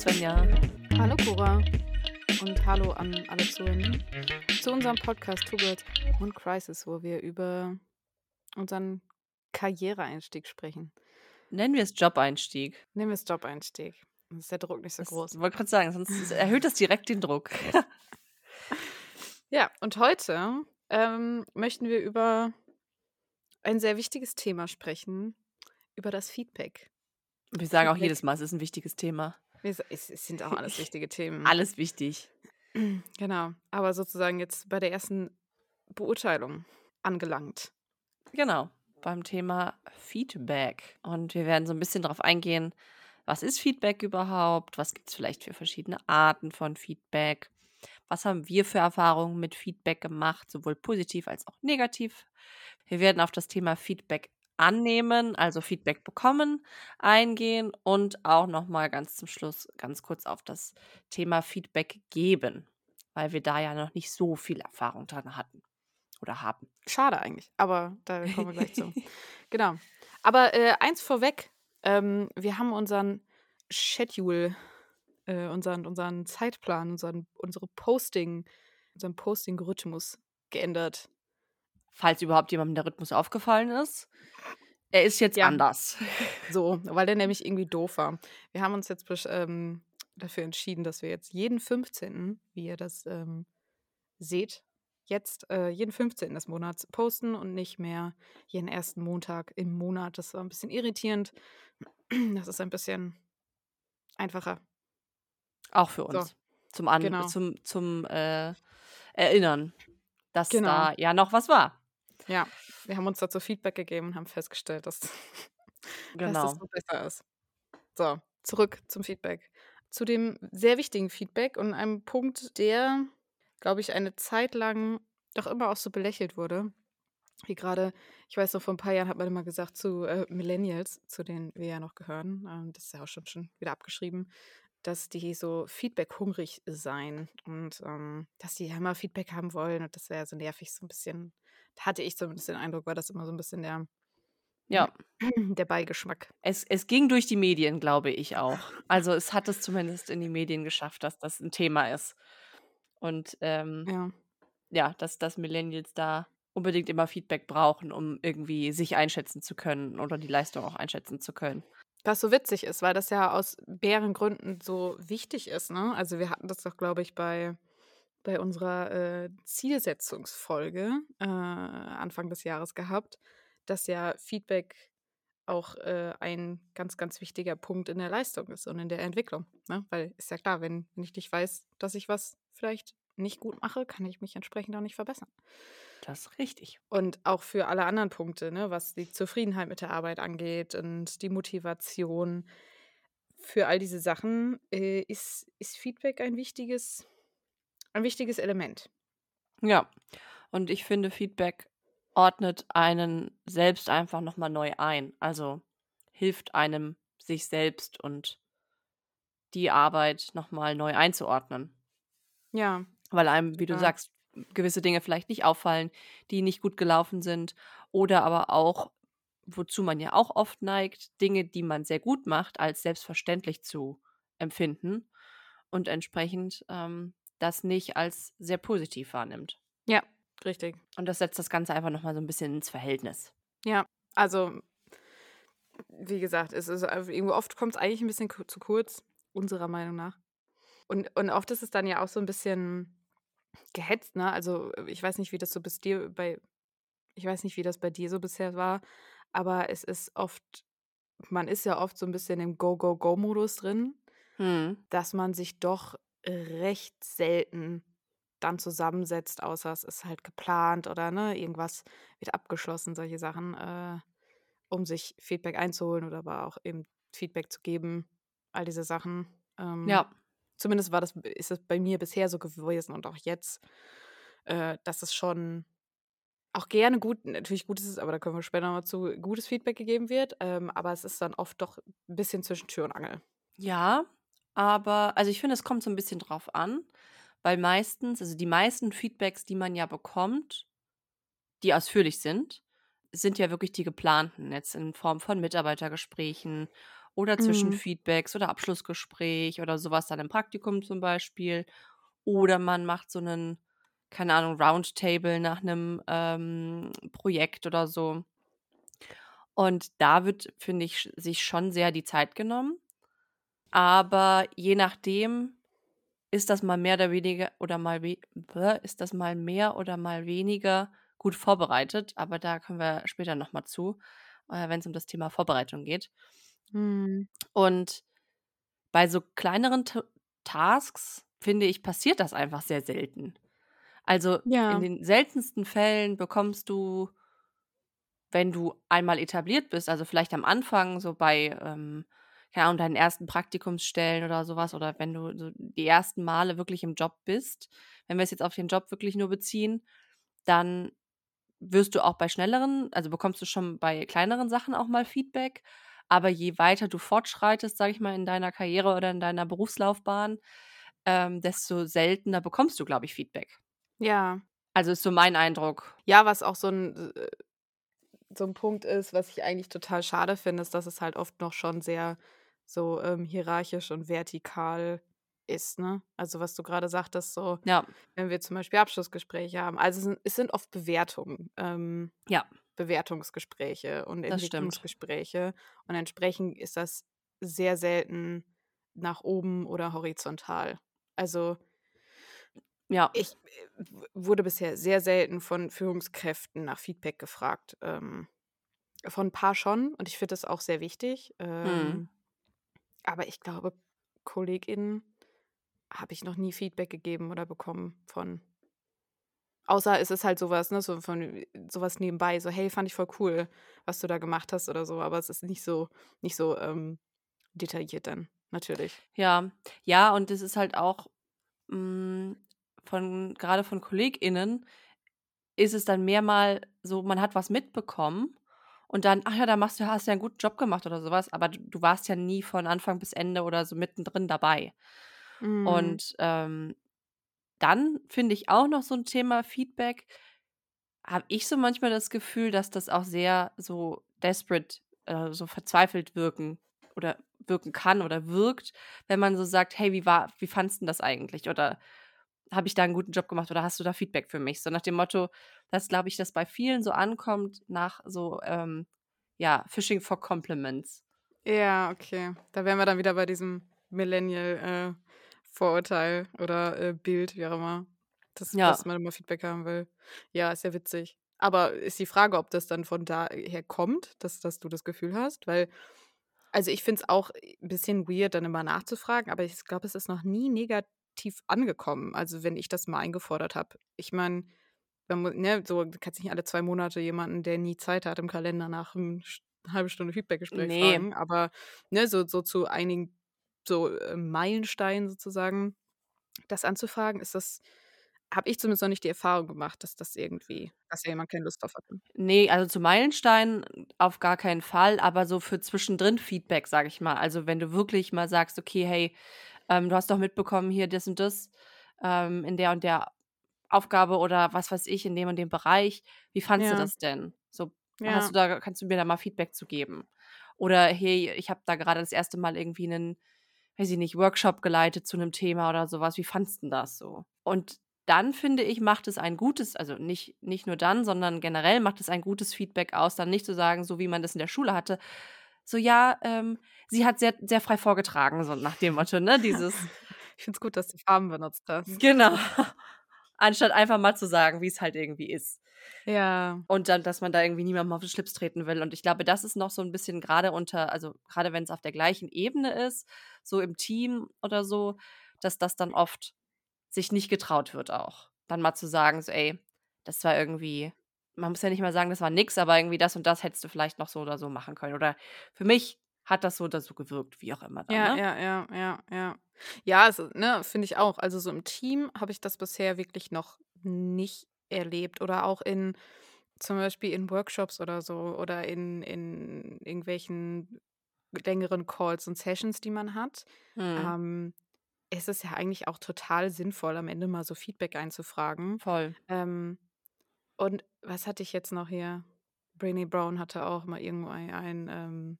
Svenja. Hallo Cora und hallo an alle Zuhörenden zu unserem Podcast Two Girls One Crisis, wo wir über unseren Karriereeinstieg sprechen. Nennen wir es Job-Einstieg. Nehmen wir es Job-Einstieg. Dann ist der Druck nicht so groß. Ich wollte gerade sagen, sonst erhöht das direkt den Druck. Ja, und heute ähm, möchten wir über ein sehr wichtiges Thema sprechen, über das Feedback. Wir sagen auch Feedback. jedes Mal, es ist ein wichtiges Thema. Es sind auch alles wichtige Themen. Alles wichtig. Genau. Aber sozusagen jetzt bei der ersten Beurteilung angelangt. Genau, beim Thema Feedback. Und wir werden so ein bisschen darauf eingehen, was ist Feedback überhaupt? Was gibt es vielleicht für verschiedene Arten von Feedback? Was haben wir für Erfahrungen mit Feedback gemacht, sowohl positiv als auch negativ? Wir werden auf das Thema Feedback annehmen, also Feedback bekommen, eingehen und auch nochmal ganz zum Schluss ganz kurz auf das Thema Feedback geben, weil wir da ja noch nicht so viel Erfahrung dran hatten oder haben. Schade eigentlich, aber da kommen wir gleich zu. Genau. Aber äh, eins vorweg, ähm, wir haben unseren Schedule, äh, unseren, unseren Zeitplan, unseren, unsere Posting, unseren Posting-Rhythmus geändert. Falls überhaupt jemandem der Rhythmus aufgefallen ist. Er ist jetzt Ja. anders. So, weil der nämlich irgendwie doof war. Wir haben uns jetzt ähm, dafür entschieden, dass wir jetzt jeden 15., wie ihr das ähm, seht, jetzt äh, jeden 15. des Monats posten und nicht mehr jeden ersten Montag im Monat. Das war ein bisschen irritierend. Das ist ein bisschen einfacher. Auch für So, uns. Zum, An genau. zum, zum äh, Erinnern, dass Genau. da ja noch was war. Ja, wir haben uns dazu Feedback gegeben und haben festgestellt, dass, dass Genau. das so besser ist. So, zurück zum Feedback. Zu dem sehr wichtigen Feedback und einem Punkt, der, glaube ich, eine Zeit lang doch immer auch so belächelt wurde. Wie gerade, ich weiß noch, vor ein paar Jahren hat man immer gesagt zu äh, Millennials, zu denen wir ja noch gehören, ähm, das ist ja auch schon, schon wieder abgeschrieben, dass die so Feedback-hungrig seien und ähm, dass die ja immer Feedback haben wollen und das wäre so nervig, so ein bisschen, hatte ich zumindest den Eindruck, war das immer so ein bisschen der, Ja, der Beigeschmack. es, es ging durch die Medien, glaube ich auch. Also es hat es zumindest in die Medien geschafft, dass das ein Thema ist. Und ähm, Ja. ja, dass, dass Millennials da unbedingt immer Feedback brauchen, um irgendwie sich einschätzen zu können oder die Leistung auch einschätzen zu können. Was so witzig ist, weil das ja aus mehreren Gründen so wichtig ist. Ne? Also wir hatten das doch, glaube ich, bei, bei unserer äh, Zielsetzungsfolge äh, Anfang des Jahres gehabt, dass ja Feedback auch äh, ein ganz, ganz wichtiger Punkt in der Leistung ist und in der Entwicklung. Ne? Weil ist ja klar, wenn, wenn ich nicht weiß, dass ich was vielleicht nicht gut mache, kann ich mich entsprechend auch nicht verbessern. Das ist richtig. Und auch für alle anderen Punkte, ne, was die Zufriedenheit mit der Arbeit angeht und die Motivation. Für all diese Sachen äh, ist, ist Feedback ein wichtiges, ein wichtiges Element. Ja, und ich finde, Feedback ordnet einen selbst einfach nochmal neu ein. Also hilft einem, sich selbst und die Arbeit nochmal neu einzuordnen. Ja, Weil einem, wie du Ja. sagst, gewisse Dinge vielleicht nicht auffallen, die nicht gut gelaufen sind. Oder aber auch, wozu man ja auch oft neigt, Dinge, die man sehr gut macht, als selbstverständlich zu empfinden und entsprechend ähm, das nicht als sehr positiv wahrnimmt. ja, richtig. Und das setzt das Ganze einfach nochmal so ein bisschen ins Verhältnis. Ja, also, wie gesagt, es ist irgendwo oft kommt es eigentlich ein bisschen zu kurz, unserer Meinung nach. Und, und oft ist es dann ja auch so ein bisschen gehetzt, ne? Also, ich weiß nicht, wie das so bis dir bei, ich weiß nicht, wie das bei dir so bisher war, aber es ist oft, man ist ja oft so ein bisschen im Go-Go-Go-Modus drin, Hm. dass man sich doch recht selten dann zusammensetzt, außer es ist halt geplant oder ne, irgendwas wird abgeschlossen, solche Sachen, äh, um sich Feedback einzuholen oder aber auch eben Feedback zu geben, all diese Sachen. Ähm, Ja, Zumindest war das, ist es bei mir bisher so gewesen und auch jetzt, äh, dass es schon auch gerne gut, natürlich gut ist es, aber da kommen wir später nochmal zu, gutes Feedback gegeben wird. Ähm, aber es ist dann oft doch ein bisschen zwischen Tür und Angel. ja, aber also ich finde, es kommt so ein bisschen drauf an, weil meistens, also die meisten Feedbacks, die man ja bekommt, die ausführlich sind, sind ja wirklich die geplanten, jetzt in Form von Mitarbeitergesprächen oder Mhm. Zwischenfeedbacks oder Abschlussgespräch oder sowas dann im Praktikum zum Beispiel. Oder man macht so einen, keine Ahnung, Roundtable nach einem ähm, Projekt oder so. Und da wird, finde ich, sich schon sehr die Zeit genommen. Aber je nachdem ist das mal mehr oder weniger oder mal ist das mal mehr oder mal weniger gut vorbereitet. Aber da kommen wir später noch mal zu, äh, wenn es um das Thema Vorbereitung geht. Mhm. Und bei so kleineren Ta Tasks, finde ich, passiert das einfach sehr selten. Also, in Ja. den seltensten Fällen bekommst du, wenn du einmal etabliert bist, also vielleicht am Anfang so bei, ähm, keine Ahnung, deinen ersten Praktikumsstellen oder sowas oder wenn du so die ersten Male wirklich im Job bist, wenn wir es jetzt auf den Job wirklich nur beziehen, dann wirst du auch bei schnelleren also bekommst du schon bei kleineren Sachen auch mal Feedback. Aber je weiter du fortschreitest, sage ich mal, in deiner Karriere oder in deiner Berufslaufbahn, ähm, desto seltener bekommst du, glaube ich, Feedback. Ja. Also ist so mein Eindruck. Ja, was auch so 'n äh, so 'n Punkt ist, was ich eigentlich total schade finde, ist, dass es halt oft noch schon sehr so, ähm, hierarchisch und vertikal ist, ne? Also, was du grade sagtest, so, Ja, wenn wir zum Beispiel Abschlussgespräche haben. Also, es sind es sind oft Bewertungen, ähm, ja, Bewertungsgespräche und. Entwicklungsgespräche und entsprechend ist das sehr selten nach oben oder horizontal. Also Ja, Ich, äh, wurde bisher sehr selten von Führungskräften nach Feedback gefragt. Ähm, von 'n paar schon und ich finde das auch sehr wichtig. mhm. Ähm, aber ich glaube, KollegInnen habe ich noch nie Feedback gegeben oder bekommen von. Außer es ist halt so was, ne, so von äh, so was nebenbei, so: „Hey, fand ich voll cool, was du da gemacht hast“ oder so, aber es ist nicht so nicht so, ähm, detailliert dann, natürlich. Ja, ja, und es ist halt auch, hm, von grade von KollegInnen ist es dann mehr mal so, man hat was mitbekommen und dann: „Ach ja, da machst du hast du ja 'n guten Job gemacht“ oder so was, aber du du warst ja nie von Anfang bis Ende oder so mittendrin dabei. Mhm. Und, ähm, dann finde ich auch noch so 'n Thema Feedback habe ich so manchmal das Gefühl, dass das auch sehr so desperate, äh, so verzweifelt wirken oder wirken kann oder wirkt, wenn man so sagt: „Hey, wie war wie fandest 'n das eigentlich?“ Oder „Habe ich da 'n guten Job gemacht oder hast du da Feedback für mich?“ So nach dem Motto, dass, glaube ich, das bei vielen so ankommt nach so, ähm, ja, Fishing for Compliments. Ja, okay. Da wären wir dann wieder bei diesem Millennial, äh, Vorurteil oder, äh, Bild, wie auch immer, dass Ja, dass man immer Feedback haben will. Ja, ist ja witzig. Aber ist die Frage, ob das dann von daher kommt, dass dass du das Gefühl hast? Weil also, ich finde es auch, äh, 'n bisschen weird, dann immer nachzufragen, aber ich glaube, es ist noch nie negativ angekommen, also, wenn ich das mal eingefordert habe. Ich meine, ne, so kannst nicht alle 2 Monate jemanden, der nie Zeit hat, im Kalender nach 'n st halbe Stunde Feedbackgespräch ne, fragen, aber, ne, so so zu einigen so, äh, Meilensteinen sozusagen das anzufragen, ist das habe ich zumindest noch nicht die Erfahrung gemacht, dass das irgendwie dass da jemand keine Lust drauf hatte. ne, also zu Meilensteinen auf gar keinen Fall, aber so für zwischendrin Feedback, sage ich mal. Also, wenn du wirklich mal sagst: „Okay, hey, ähm, du hast doch mitbekommen hier das und das, ähm, in der und der Aufgabe oder was weiß ich, in dem und dem Bereich. Wie fandst du Ja, das denn? So, hast ja, du da kannst du mir da mal Feedback zu geben? Oder: „Hey, ich habe da gerade das erste Mal irgendwie einen, weiß ich nicht, Workshop geleitet zu einem Thema oder sowas. Wie fandst 'n das so?“ Und dann finde ich, macht es ein gutes also, nicht nicht nur dann, sondern generell macht es ein gutes Feedback aus, dann nicht zu sagen, so wie man das in der Schule hatte, so: „Ja, ähm, sie hat sehr sehr frei vorgetragen“, so nach dem Motto, ne? Dieses Ich finde es gut, dass du Farben benutzt hast. genau. Anstatt einfach mal zu sagen, wie es halt irgendwie ist. Ja, Und dann, dass man da irgendwie niemandem auf den Schlips treten will. Und ich glaube, das ist noch so 'n bisschen grade unter also, grade wenn's auf der gleichen Ebene ist, so im Team oder so, dass das dann oft sich nicht getraut wird auch. Dann mal zu sagen, so: „Ey, das war irgendwie“ man muss ja nicht mal sagen, das war nix, aber irgendwie das und das hättest du vielleicht noch so oder so machen können. Oder für mich hat das so oder so gewirkt, wie auch immer dann, ja, ne? ja, ja, ja, ja. Ja, also, ne, finde ich auch. Also, so im Team habe ich das bisher wirklich noch nicht erlebt oder auch in zum Beispiel in Workshops oder so oder in in irgendwelchen längeren Calls und Sessions, die man hat. Mhm. Ähm, ist es ja eigentlich auch total sinnvoll, am Ende mal so Feedback einzufragen. Voll. Ähm, und was hatte ich jetzt noch hier? Brené Brown hatte auch mal irgendwo ein ein, ähm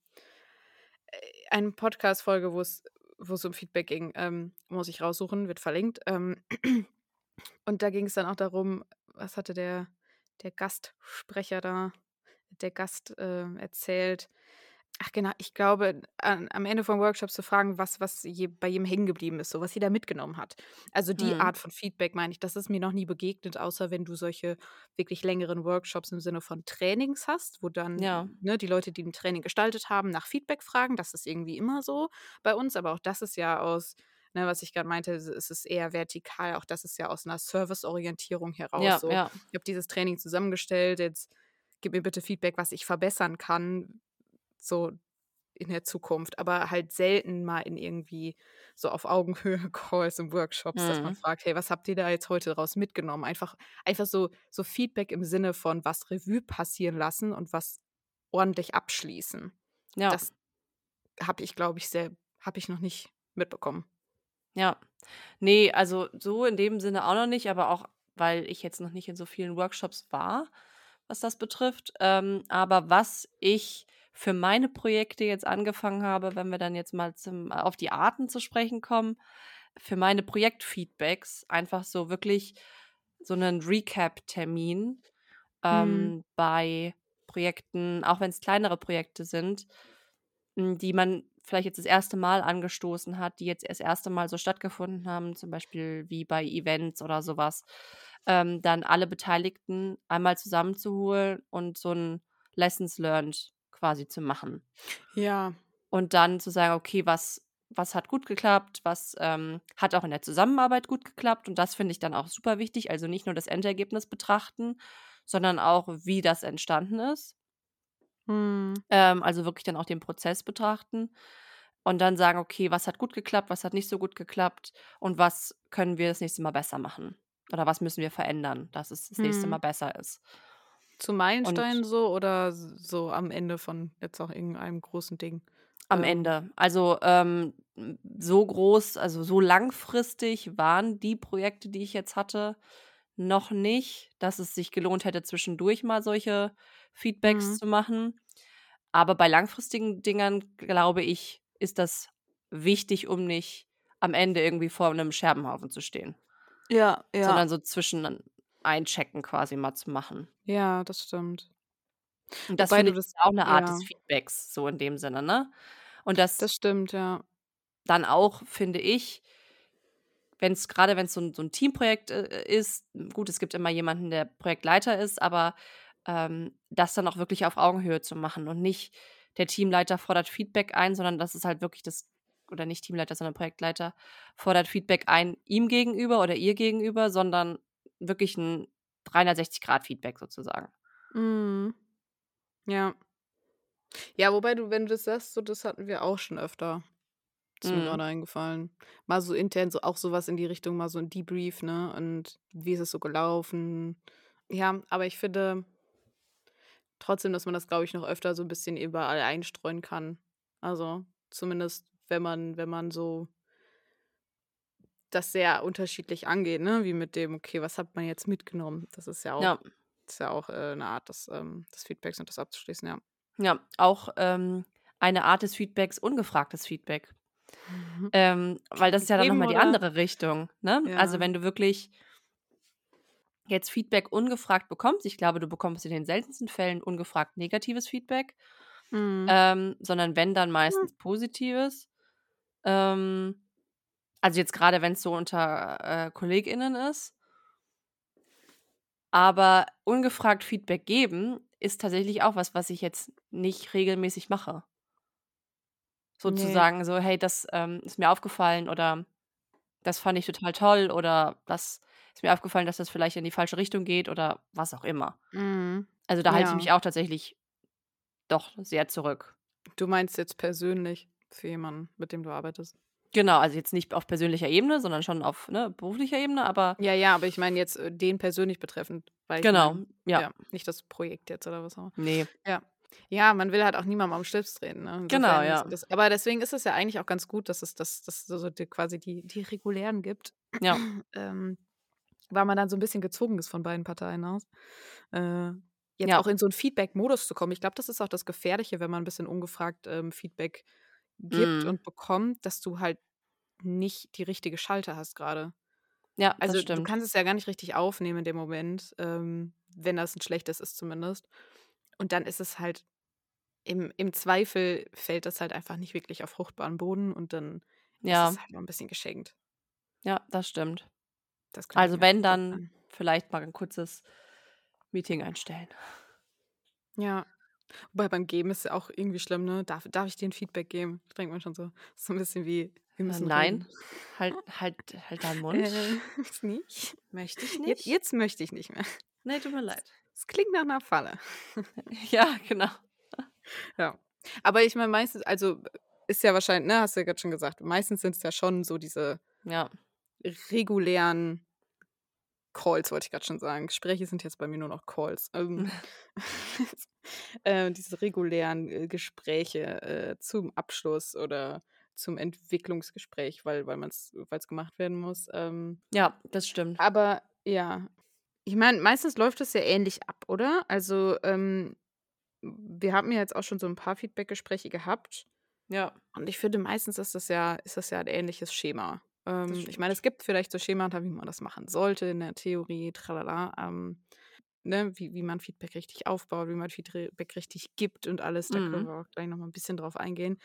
eine Podcast-Folge, wo es wo es um Feedback ging, ähm, muss ich raussuchen, wird verlinkt. Ähm, und da ging es dann auch darum, was hatte der, der Gastsprecher da, der Gast äh, erzählt, Ach genau, ich glaube, an, am Ende vom Workshop zu fragen, was, was je, bei jedem hängen geblieben ist, so was jeder mitgenommen hat. Also die Mhm. Art von Feedback meine ich, das ist mir noch nie begegnet, außer wenn du solche wirklich längeren Workshops im Sinne von Trainings hast, wo dann Ja. ne, die Leute, die ein Training gestaltet haben, nach Feedback fragen. Das ist irgendwie immer so bei uns, aber auch das ist ja aus, ne, was ich gerade meinte, es es ist eher vertikal, auch das ist ja aus einer Serviceorientierung heraus Ja, so. ja. Ich habe dieses Training zusammengestellt, jetzt gib mir bitte Feedback, was ich verbessern kann so in der Zukunft, aber halt selten mal in irgendwie so auf Augenhöhe Calls und Workshops, dass man Mhm. fragt, hey, was habt ihr da jetzt heute daraus mitgenommen? Einfach, einfach so, so Feedback im Sinne von was Revue passieren lassen und was ordentlich abschließen. Ja. Das habe ich, glaube ich, sehr, habe ich noch nicht mitbekommen. Ja. Ne, also so in dem Sinne auch noch nicht, aber auch, weil ich jetzt noch nicht in so vielen Workshops war, was das betrifft. Ähm, aber was ich für meine Projekte jetzt angefangen habe, wenn wir dann jetzt mal zum auf die Arten zu sprechen kommen, für meine Projektfeedbacks einfach so wirklich so 'nen Recap-Termin, Mhm. ähm, bei Projekten, auch wenn's kleinere Projekte sind, hm, die man vielleicht jetzt das erste Mal angestoßen hat, die jetzt das erste Mal so stattgefunden haben, zum Beispiel wie bei Events oder so was. Ähm, dann alle Beteiligten einmal zusammenzuholen und so 'n Lessons learned quasi zu machen. Ja. Und dann zu sagen: „Okay, was was hat gut geklappt, was, ähm, hat auch in der Zusammenarbeit gut geklappt?“ Und das finde ich dann auch super wichtig. Also nicht nur das Endergebnis betrachten, sondern auch, wie das entstanden ist. Mhm. Ähm, also wirklich dann auch den Prozess betrachten und dann sagen: „Okay, was hat gut geklappt, was hat nicht so gut geklappt und was können wir das nächste Mal besser machen? Oder was müssen wir verändern, dass es das nächste Mal Mhm. besser ist?“ Zu Meilensteinen so oder so am Ende von jetzt auch irgendeinem großen Ding? Am Ähm. Ende. Also, ähm, hm, so groß also so langfristig waren die Projekte, die ich jetzt hatte, noch nicht, dass es sich gelohnt hätte, zwischendurch mal solche Feedbacks Mhm. zu machen. Aber bei langfristigen Dingern, glaube ich, ist das wichtig, um nicht am Ende irgendwie vor 'nem Scherbenhaufen zu stehen. Ja, ja. Sondern so zwischen einchecken quasi mal zu machen. Ja, das stimmt. Und das finde ich das auch 'ne Art des ja. Feedbacks, so in dem Sinne, ne? Und das Das stimmt, ja. dann auch, finde ich wenn's grade wenn's so 'n so 'n Teamprojekt, äh, ist gut, es gibt immer jemanden, der Projektleiter ist, aber, ähm, das dann auch wirklich auf Augenhöhe zu machen und nicht der Teamleiter fordert Feedback ein, sondern das ist halt wirklich das oder nicht Teamleiter, sondern Projektleiter fordert Feedback ein ihm gegenüber oder ihr gegenüber, sondern wirklich 'n 360 Grad Feedback sozusagen. Mhm. Ja. Ja, wobei du wenn du das sagst, so das hatten wir auch schon öfter. Ist mir Mhm. grade eingefallen. Mal so intern, so auch so was in die Richtung, mal so 'n Debrief, ne? Und wie ist es so gelaufen? Ja, aber ich finde trotzdem, dass man das, glaube ich, noch öfter so 'n bisschen überall einstreuen kann. Also, zumindest, wenn man wenn man so das sehr unterschiedlich angeht, ne? Wie mit dem: „Okay, was hat man jetzt mitgenommen?“ Das ist ja auch Ja. ist ja auch, äh, 'ne Art des, ähm des Feedbacks und das abzuschließen, ja. Ja, auch, ähm, eine Art des Feedbacks, ungefragtes Feedback. Mhm. Ähm, weil das ist ja dann noch Geben mal die andere Richtung, ne? Also, Ja. wenn du wirklich jetzt Feedback ungefragt bekommst ich glaube, du bekommst in den seltensten Fällen ungefragt negatives Feedback, Mhm. ähm, sondern wenn, dann meistens positives. Ähm, also jetzt grade, wenn's so unter, äh, KollegInnen ist. Aber ungefragt Feedback geben ist tatsächlich auch was, was ich jetzt nicht regelmäßig mache. Sozusagen so: „Hey, das, ähm, ist mir aufgefallen“ oder „Das fand ich total toll“ oder „Das ist mir aufgefallen, dass das vielleicht in die falsche Richtung geht“ oder was auch immer. Mhm. Also, da halte ich Ja. mich auch tatsächlich doch sehr zurück. Du meinst jetzt persönlich für jemanden, mit dem du arbeitest? Genau, also jetzt nicht auf persönlicher Ebene, sondern schon auf, ne, beruflicher Ebene, aber Ja, ja, aber ich meine jetzt, äh, den persönlich betreffend, Genau, meine ja. ja, nicht das Projekt jetzt oder was auch immer. Ne. Ja. Ja, man will halt auch niemandem am Schlips treten, ne? Genau, ja. das aber deswegen ist es ja eigentlich auch ganz gut, dass es das das so die quasi die die regulären gibt, Ja. ähm, weil man dann so 'n bisschen gezwungen ist von beiden Parteien aus, äh, jetzt Ja. auch in so 'n Feedback-Modus zu kommen. Ich glaube, das ist auch das Gefährliche, wenn man 'n bisschen ungefragt, ähm, Feedback gibt Mhm. und bekommt, dass du halt nicht die richtige Schalte hast gerade. Ja, Also, du kannst es ja gar nicht richtig aufnehmen in dem Moment, ähm, wenn das 'n schlechtes ist zumindest. Und dann ist es halt im im Zweifel fällt das halt einfach nicht wirklich auf fruchtbaren Boden und dann ist Ja. es halt noch 'n bisschen geschenkt. Ja, das stimmt. Das Also, wenn, dann vorstellen. vielleicht mal 'n kurzes Meeting einstellen. Ja. Wobei beim Geben ist ja auch irgendwie schlimm, ne? Darf darf ich dir 'n Feedback geben? Da denkt man schon so so 'n bisschen wie: „Wir Äh, müssen nein. reden.“ Halt halt halt deinen Mund. Äh, jetzt nicht? Möchte ich nicht. jetzt möchte ich nicht mehr. Ne, tut mir leid. Es klingt nach 'ner Falle. Ja, genau. Ja. Aber ich meine, meistens also, ist ja wahrschein ne, hast du ja grad schon gesagt, meistens sind's ja schon so diese Ja. regulären Calls, wollte ich grad schon sagen. Gespräche sind jetzt bei mir nur noch Calls. Ähm, äh, diese regulären, äh, Gespräche, äh, zum Abschluss oder zum Entwicklungsgespräch, weil weil weil's gemacht werden muss. Ähm, Ja, das stimmt. aber ja. Ich meine, meistens läuft das ja ähnlich ab, oder? Also, ähm, wir haben ja jetzt auch schon so 'n paar Feedbackgespräche gehabt. Ja. Und ich finde, meistens ist das ja ist das ja 'n ähnliches Schema. Ähm, ich meine, es gibt vielleicht so Schemata, wie man das machen sollte in der Theorie, tralala, ähm, ne, wie wie man Feedback richtig aufbaut, wie man Feedback richtig gibt und alles. Da können Mhm. wir auch gleich noch mal 'n bisschen drauf eingehen.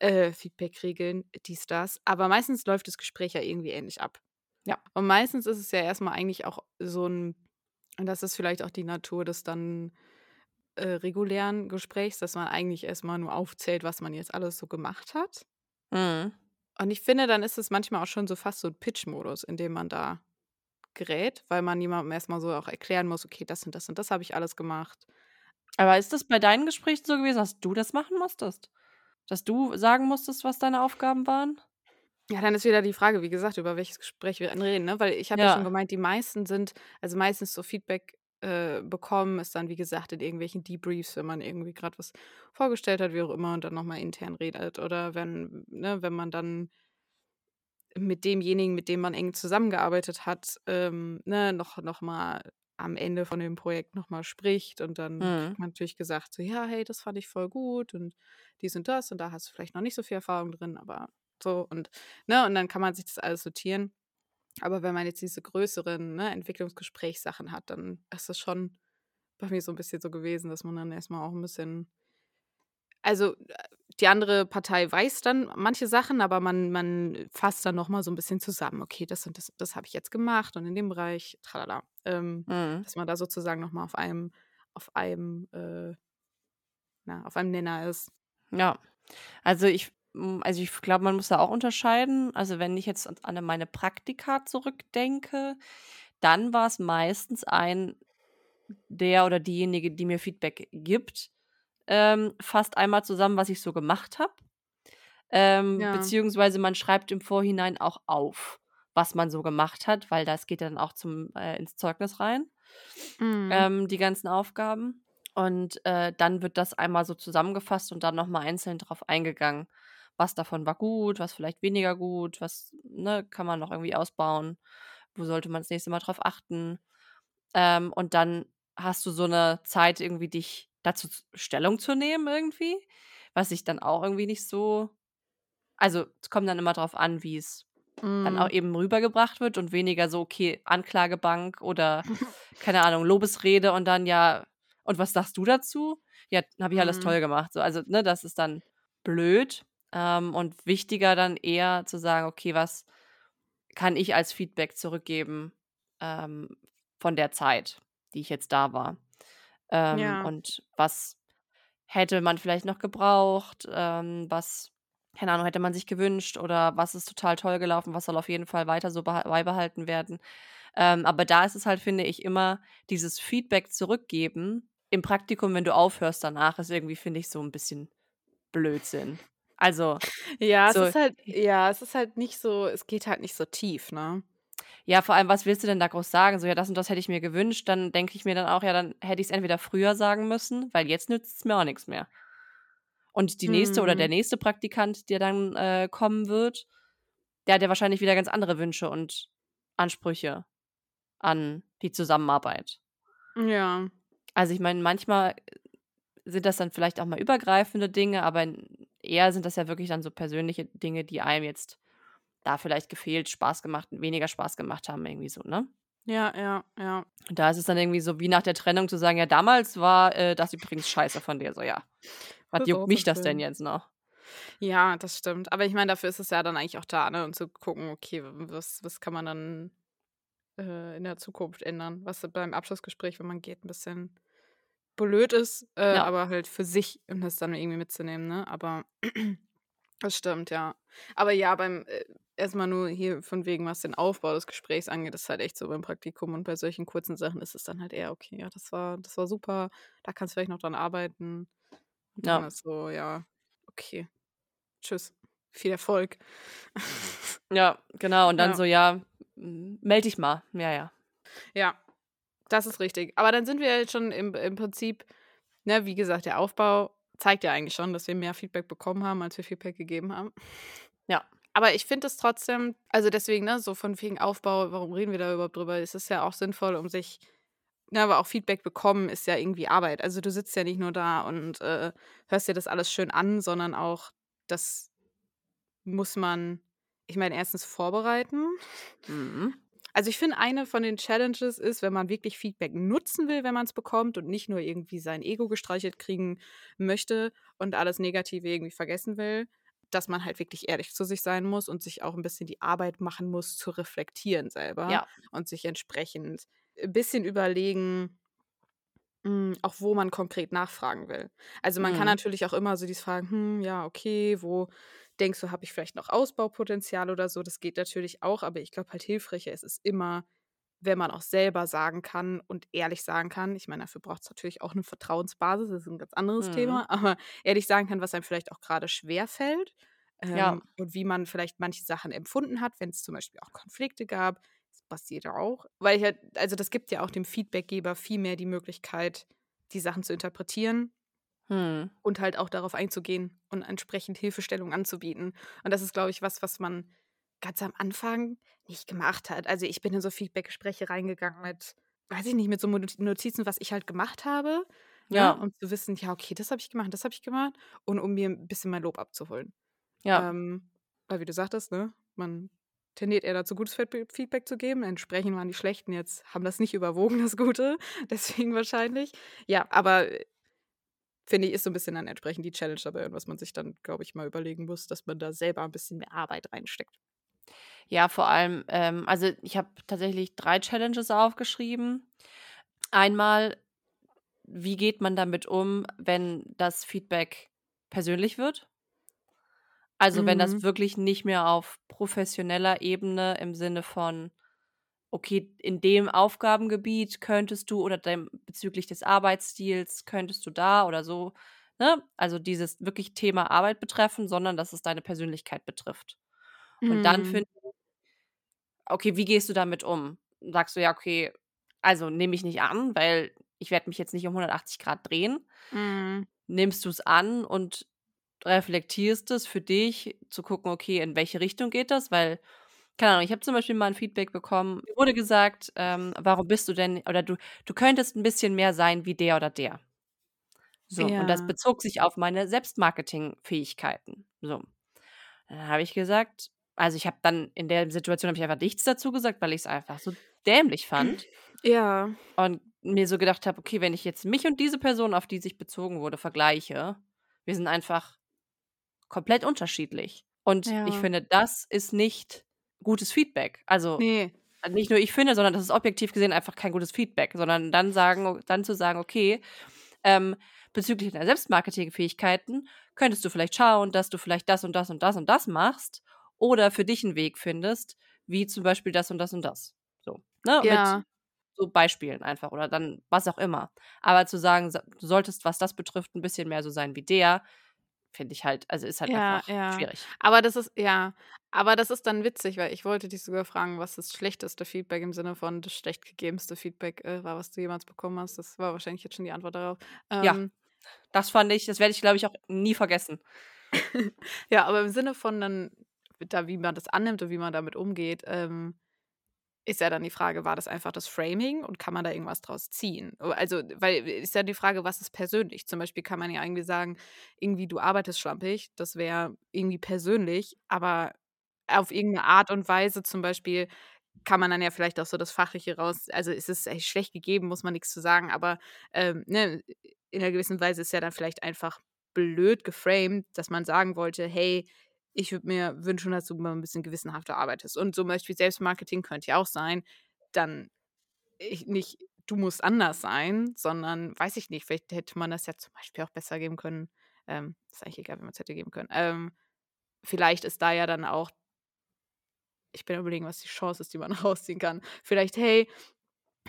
Äh, Feedbackregeln, dies, das. Aber meistens läuft das Gespräch ja irgendwie ähnlich ab. Ja. Und meistens ist es ja erst mal eigentlich auch so 'n und das ist vielleicht auch die Natur des dann, äh, regulären Gesprächs, dass man eigentlich erst mal nur aufzählt, was man jetzt alles so gemacht hat. Mhm. Und ich finde, dann ist es manchmal auch schon so fast so 'n Pitch-Modus, in dem man da gerät, weil man jemandem erst mal so auch erklären muss: „Okay, das und das und das habe ich alles gemacht.“ Aber ist das bei deinen Gesprächen so gewesen, dass du das machen musstest? Dass du sagen musstest, was deine Aufgaben waren? Ja, dann ist wieder die Frage, wie gesagt, über welches Gespräch wir dann reden, ne? Weil ich habe ja schon Ja. gemeint, die meisten sind also, meistens so Feedback, äh, bekommen ist dann, wie gesagt, in irgendwelchen Debriefs, wenn man irgendwie grad was vorgestellt hat, wie auch immer, und dann noch mal intern redet oder wenn ne, wenn man dann mit demjenigen, mit dem man eng zusammengearbeitet hat, ähm, ne, noch noch mal am Ende von dem Projekt noch mal spricht und dann Mhm. kriegt man natürlich gesagt so: „Ja, hey, das fand ich voll gut und dies und das und da hast du vielleicht noch nicht so viel Erfahrung drin, aber so“ und ne, und dann kann man sich das alles notieren. Aber wenn man jetzt diese größeren, ne, Entwicklungsgesprächssachen hat, dann ist das schon bei mir so 'n bisschen so gewesen, dass man dann erst mal auch 'n bisschen also, äh, die andere Partei weiß dann manche Sachen, aber man man fasst dann noch mal so 'n bisschen zusammen: „Okay, das und das das habe ich jetzt gemacht und in dem Bereich tralala.“ Ähm, Mhm. dass man da sozusagen noch mal auf einem auf einem, äh na, auf einem Nenner ist. Ja. Also, ich also, ich glaube, man muss da auch unterscheiden. Also, wenn ich jetzt an meine Praktika zurückdenke, dann war's meistens ein der oder diejenige, die mir Feedback gibt, ähm, fasst einmal zusammen, was ich so gemacht habe. Ähm, Ja. beziehungsweise man schreibt im Vorhinein auch auf, was man so gemacht hat, weil das geht dann auch zum äh, ins Zeugnis rein, Mhm. ähm, die ganzen Aufgaben. Und, äh, dann wird das einmal so zusammengefasst und dann noch mal einzeln drauf eingegangen. Was davon war gut, was vielleicht weniger gut, was, ne, kann man noch irgendwie ausbauen? Wo sollte man das nächste Mal drauf achten? Ähm, und dann hast du so 'ne Zeit irgendwie, dich dazu Stellung zu nehmen irgendwie, was ich dann auch irgendwie nicht so also, es kommt dann immer drauf an, wie's dann auch Mhm. eben rübergebracht wird und weniger so, okay, Anklagebank oder, keine Ahnung, Lobesrede und dann: „Ja, und was sagst du dazu?“ „Ja, habe ich alles Mhm. toll gemacht.“ So, also, ne, das ist dann blöd. Ähm, und wichtiger dann eher zu sagen: „Okay, was kann ich als Feedback zurückgeben, ähm, von der Zeit, die ich jetzt da war?“ Ähm, Ja. und was hätte man vielleicht noch gebraucht? Ähm, was, keine Ahnung, hätte man sich gewünscht oder was ist total toll gelaufen, was soll auf jeden Fall weiter so beha beibehalten werden? Ähm, aber da ist es halt, finde ich, immer dieses Feedback zurückgeben. Im Praktikum, wenn du aufhörst danach, ist irgendwie, finde ich, so 'n bisschen Blödsinn. Also, Ja, es so ist halt ja, es ist halt nicht so es geht halt nicht so tief, ne? Ja, vor allem, was willst du denn da groß sagen? So: „Ja, das und das hätte ich mir gewünscht.“ Dann denke ich mir dann auch: „Ja, dann hätte ich's entweder früher sagen müssen, weil jetzt nützt's mir auch nix mehr.“ Und die nächste oder der Mhm. nächste Praktikant, der dann, äh, kommen wird, der hat ja wahrscheinlich wieder ganz andere Wünsche und Ansprüche an die Zusammenarbeit. Ja. Also, ich meine, manchmal sind das dann vielleicht auch mal übergreifende Dinge, aber n eher sind das ja wirklich dann so persönliche Dinge, die einem jetzt da vielleicht gefehlt, Spaß gemacht, weniger Spaß gemacht haben, irgendwie so, ne? Ja, ja, ja. Und da ist es dann irgendwie so wie nach der Trennung zu sagen, ja, damals war äh, das übrigens scheiße von dir. So, ja. Was juckt mich das denn jetzt noch? Ja, das stimmt. Aber ich meine, dafür ist es ja dann eigentlich auch da, ne? Und zu gucken, okay, was, was kann man dann äh, in der Zukunft ändern? Was beim Abschlussgespräch, wenn man geht, ein bisschen blöd ist, äh, Ja. aber halt für sich, um das dann irgendwie mitzunehmen, ne? Aber das stimmt, ja. Aber ja, beim äh, erstmal nur hier von wegen, was den Aufbau des Gesprächs angeht, ist halt echt so beim Praktikum und bei solchen kurzen Sachen ist es dann halt eher, okay, ja, das war, das war super, da kannst du vielleicht noch dran arbeiten. Und dann Ja. ist so, ja, okay. Tschüss. Viel Erfolg. Ja, genau. Und dann Ja. so, ja, m- meld dich mal. Ja, ja. Ja, das ist richtig. Aber dann sind wir jetzt schon im, im Prinzip, ne, wie gesagt, der Aufbau zeigt ja eigentlich schon, dass wir mehr Feedback bekommen haben, als wir Feedback gegeben haben. Ja. Aber ich finde es trotzdem, also deswegen, ne, so von wegen Aufbau, warum reden wir da überhaupt drüber? Es ist ja auch sinnvoll, um sich, ne, aber auch Feedback bekommen ist ja irgendwie Arbeit. Also du sitzt ja nicht nur da und äh, hörst dir das alles schön an, sondern auch, das muss man, ich meine, erstens vorbereiten. Mhm. Also ich finde, eine von den Challenges ist, wenn man wirklich Feedback nutzen will, wenn man es bekommt und nicht nur irgendwie sein Ego gestreichelt kriegen möchte und alles Negative irgendwie vergessen will, dass man halt wirklich ehrlich zu sich sein muss und sich auch ein bisschen die Arbeit machen muss, zu reflektieren selber Ja. und sich entsprechend ein bisschen überlegen, mh, auch wo man konkret nachfragen will. Also man kann Mhm. natürlich auch immer so dieses Fragen, hm, ja, okay, wo denkst du, habe ich vielleicht noch Ausbaupotenzial oder so? Das geht natürlich auch, aber ich glaube halt hilfreicher ist es immer, wenn man auch selber sagen kann und ehrlich sagen kann. Ich meine, dafür braucht es natürlich auch eine Vertrauensbasis, das ist ein ganz anderes Mhm. Thema, aber ehrlich sagen kann, was einem vielleicht auch gerade schwer fällt Ja. ähm, und wie man vielleicht manche Sachen empfunden hat, wenn es zum Beispiel auch Konflikte gab. Das passiert ja auch. Weil ich halt, also das gibt ja auch dem Feedbackgeber viel mehr die Möglichkeit, die Sachen zu interpretieren Hm. und halt auch darauf einzugehen und entsprechend Hilfestellung anzubieten. Und das ist, glaube ich, was, was man ganz am Anfang nicht gemacht hat. Also ich bin in so Feedbackgespräche reingegangen mit, weiß ich nicht, mit so Not- Notizen, was ich halt gemacht habe. Ne? Ja. Um zu wissen, ja, okay, das habe ich gemacht, das habe ich gemacht. Und um mir ein bisschen mein Lob abzuholen. Ja. Ähm, weil, wie du sagtest, ne, man tendiert eher dazu, gutes Feedback zu geben. Entsprechend waren die schlechten jetzt, haben das nicht überwogen, das Gute. Deswegen wahrscheinlich. Ja, aber finde ich, ist so ein bisschen dann entsprechend die Challenge dabei was man sich dann, glaube ich, mal überlegen muss, dass man da selber ein bisschen mehr Arbeit reinsteckt. Ja, vor allem, ähm, also ich habe tatsächlich drei Challenges aufgeschrieben. Einmal, wie geht man damit um, wenn das Feedback persönlich wird? Also wenn das Mhm. wirklich nicht mehr auf professioneller Ebene im Sinne von, okay, in dem Aufgabengebiet könntest du oder dem, bezüglich des Arbeitsstils könntest du da oder so, ne? Also dieses wirklich Thema Arbeit betreffen, sondern dass es deine Persönlichkeit betrifft. Und dann Mhm. finde ich, okay, wie gehst du damit um? Sagst du ja, okay, also nehme ich nicht an, weil ich werde mich jetzt nicht um 180 Grad drehen. Mhm. Nimmst du es an und reflektierst es für dich, zu gucken, okay, in welche Richtung geht das? Weil, keine Ahnung, ich habe zum Beispiel mal ein Feedback bekommen, mir wurde gesagt, ähm, warum bist du denn, oder du, du könntest ein bisschen mehr sein wie der oder der. So, und das Ja. bezog sich auf meine Selbstmarketing-Fähigkeiten. So. Dann habe ich gesagt, also ich habe dann in der Situation habe ich einfach nichts dazu gesagt, weil ich es einfach so dämlich fand Ja. und mir so gedacht habe, okay, wenn ich jetzt mich und diese Person, auf die sich bezogen wurde, vergleiche, wir sind einfach komplett unterschiedlich. Und ich Ja. finde, das ist nicht gutes Feedback. Also Nee. nicht nur ich finde, sondern das ist objektiv gesehen einfach kein gutes Feedback, sondern dann sagen, dann zu sagen, okay, ähm, bezüglich deiner Selbstmarketing-Fähigkeiten könntest du vielleicht schauen, dass du vielleicht das und das und das und das machst oder für dich einen Weg findest, wie zum Beispiel das und das und das. So, ne? Ja. Mit so Beispielen einfach oder dann was auch immer. Aber zu sagen, sa- du solltest, was das betrifft, ein bisschen mehr so sein wie der, finde ich halt, also ist halt Ja, einfach ja. schwierig. Aber das ist, ja, aber das ist dann witzig, weil ich wollte dich sogar fragen, was das schlechteste Feedback im Sinne von das schlecht gegebenste Feedback äh, war, was du jemals bekommen hast. Das war wahrscheinlich jetzt schon die Antwort darauf. Ja. Ähm, Das fand ich, das werde ich, glaube ich, auch nie vergessen. ja, aber im Sinne von dann, da, wie man das annimmt und wie man damit umgeht, ähm, ist ja dann die Frage, war das einfach das Framing und kann man da irgendwas draus ziehen? Also, weil ist ja die Frage, was ist persönlich? Zum Beispiel kann man ja irgendwie sagen, irgendwie du arbeitest schlampig, das wäre irgendwie persönlich, aber auf irgendeine Art und Weise zum Beispiel kann man dann ja vielleicht auch so das Fachliche raus. Also ist es echt schlecht gegeben, muss man nichts zu sagen, aber ähm, ne, in einer gewissen Weise ist ja dann vielleicht einfach blöd geframed, dass man sagen wollte, hey, ich würde mir wünschen, dass du mal ein bisschen gewissenhafter arbeitest. Und zum Beispiel Selbstmarketing könnte ja auch sein, dann ich nicht, du musst anders sein, sondern weiß ich nicht, vielleicht hätte man das ja zum Beispiel auch besser geben können. Ähm, ist eigentlich egal, wie man es hätte geben können. Ähm, vielleicht ist da ja dann auch, ich bin überlegen, was die Chance ist, die man rausziehen kann. Vielleicht, hey,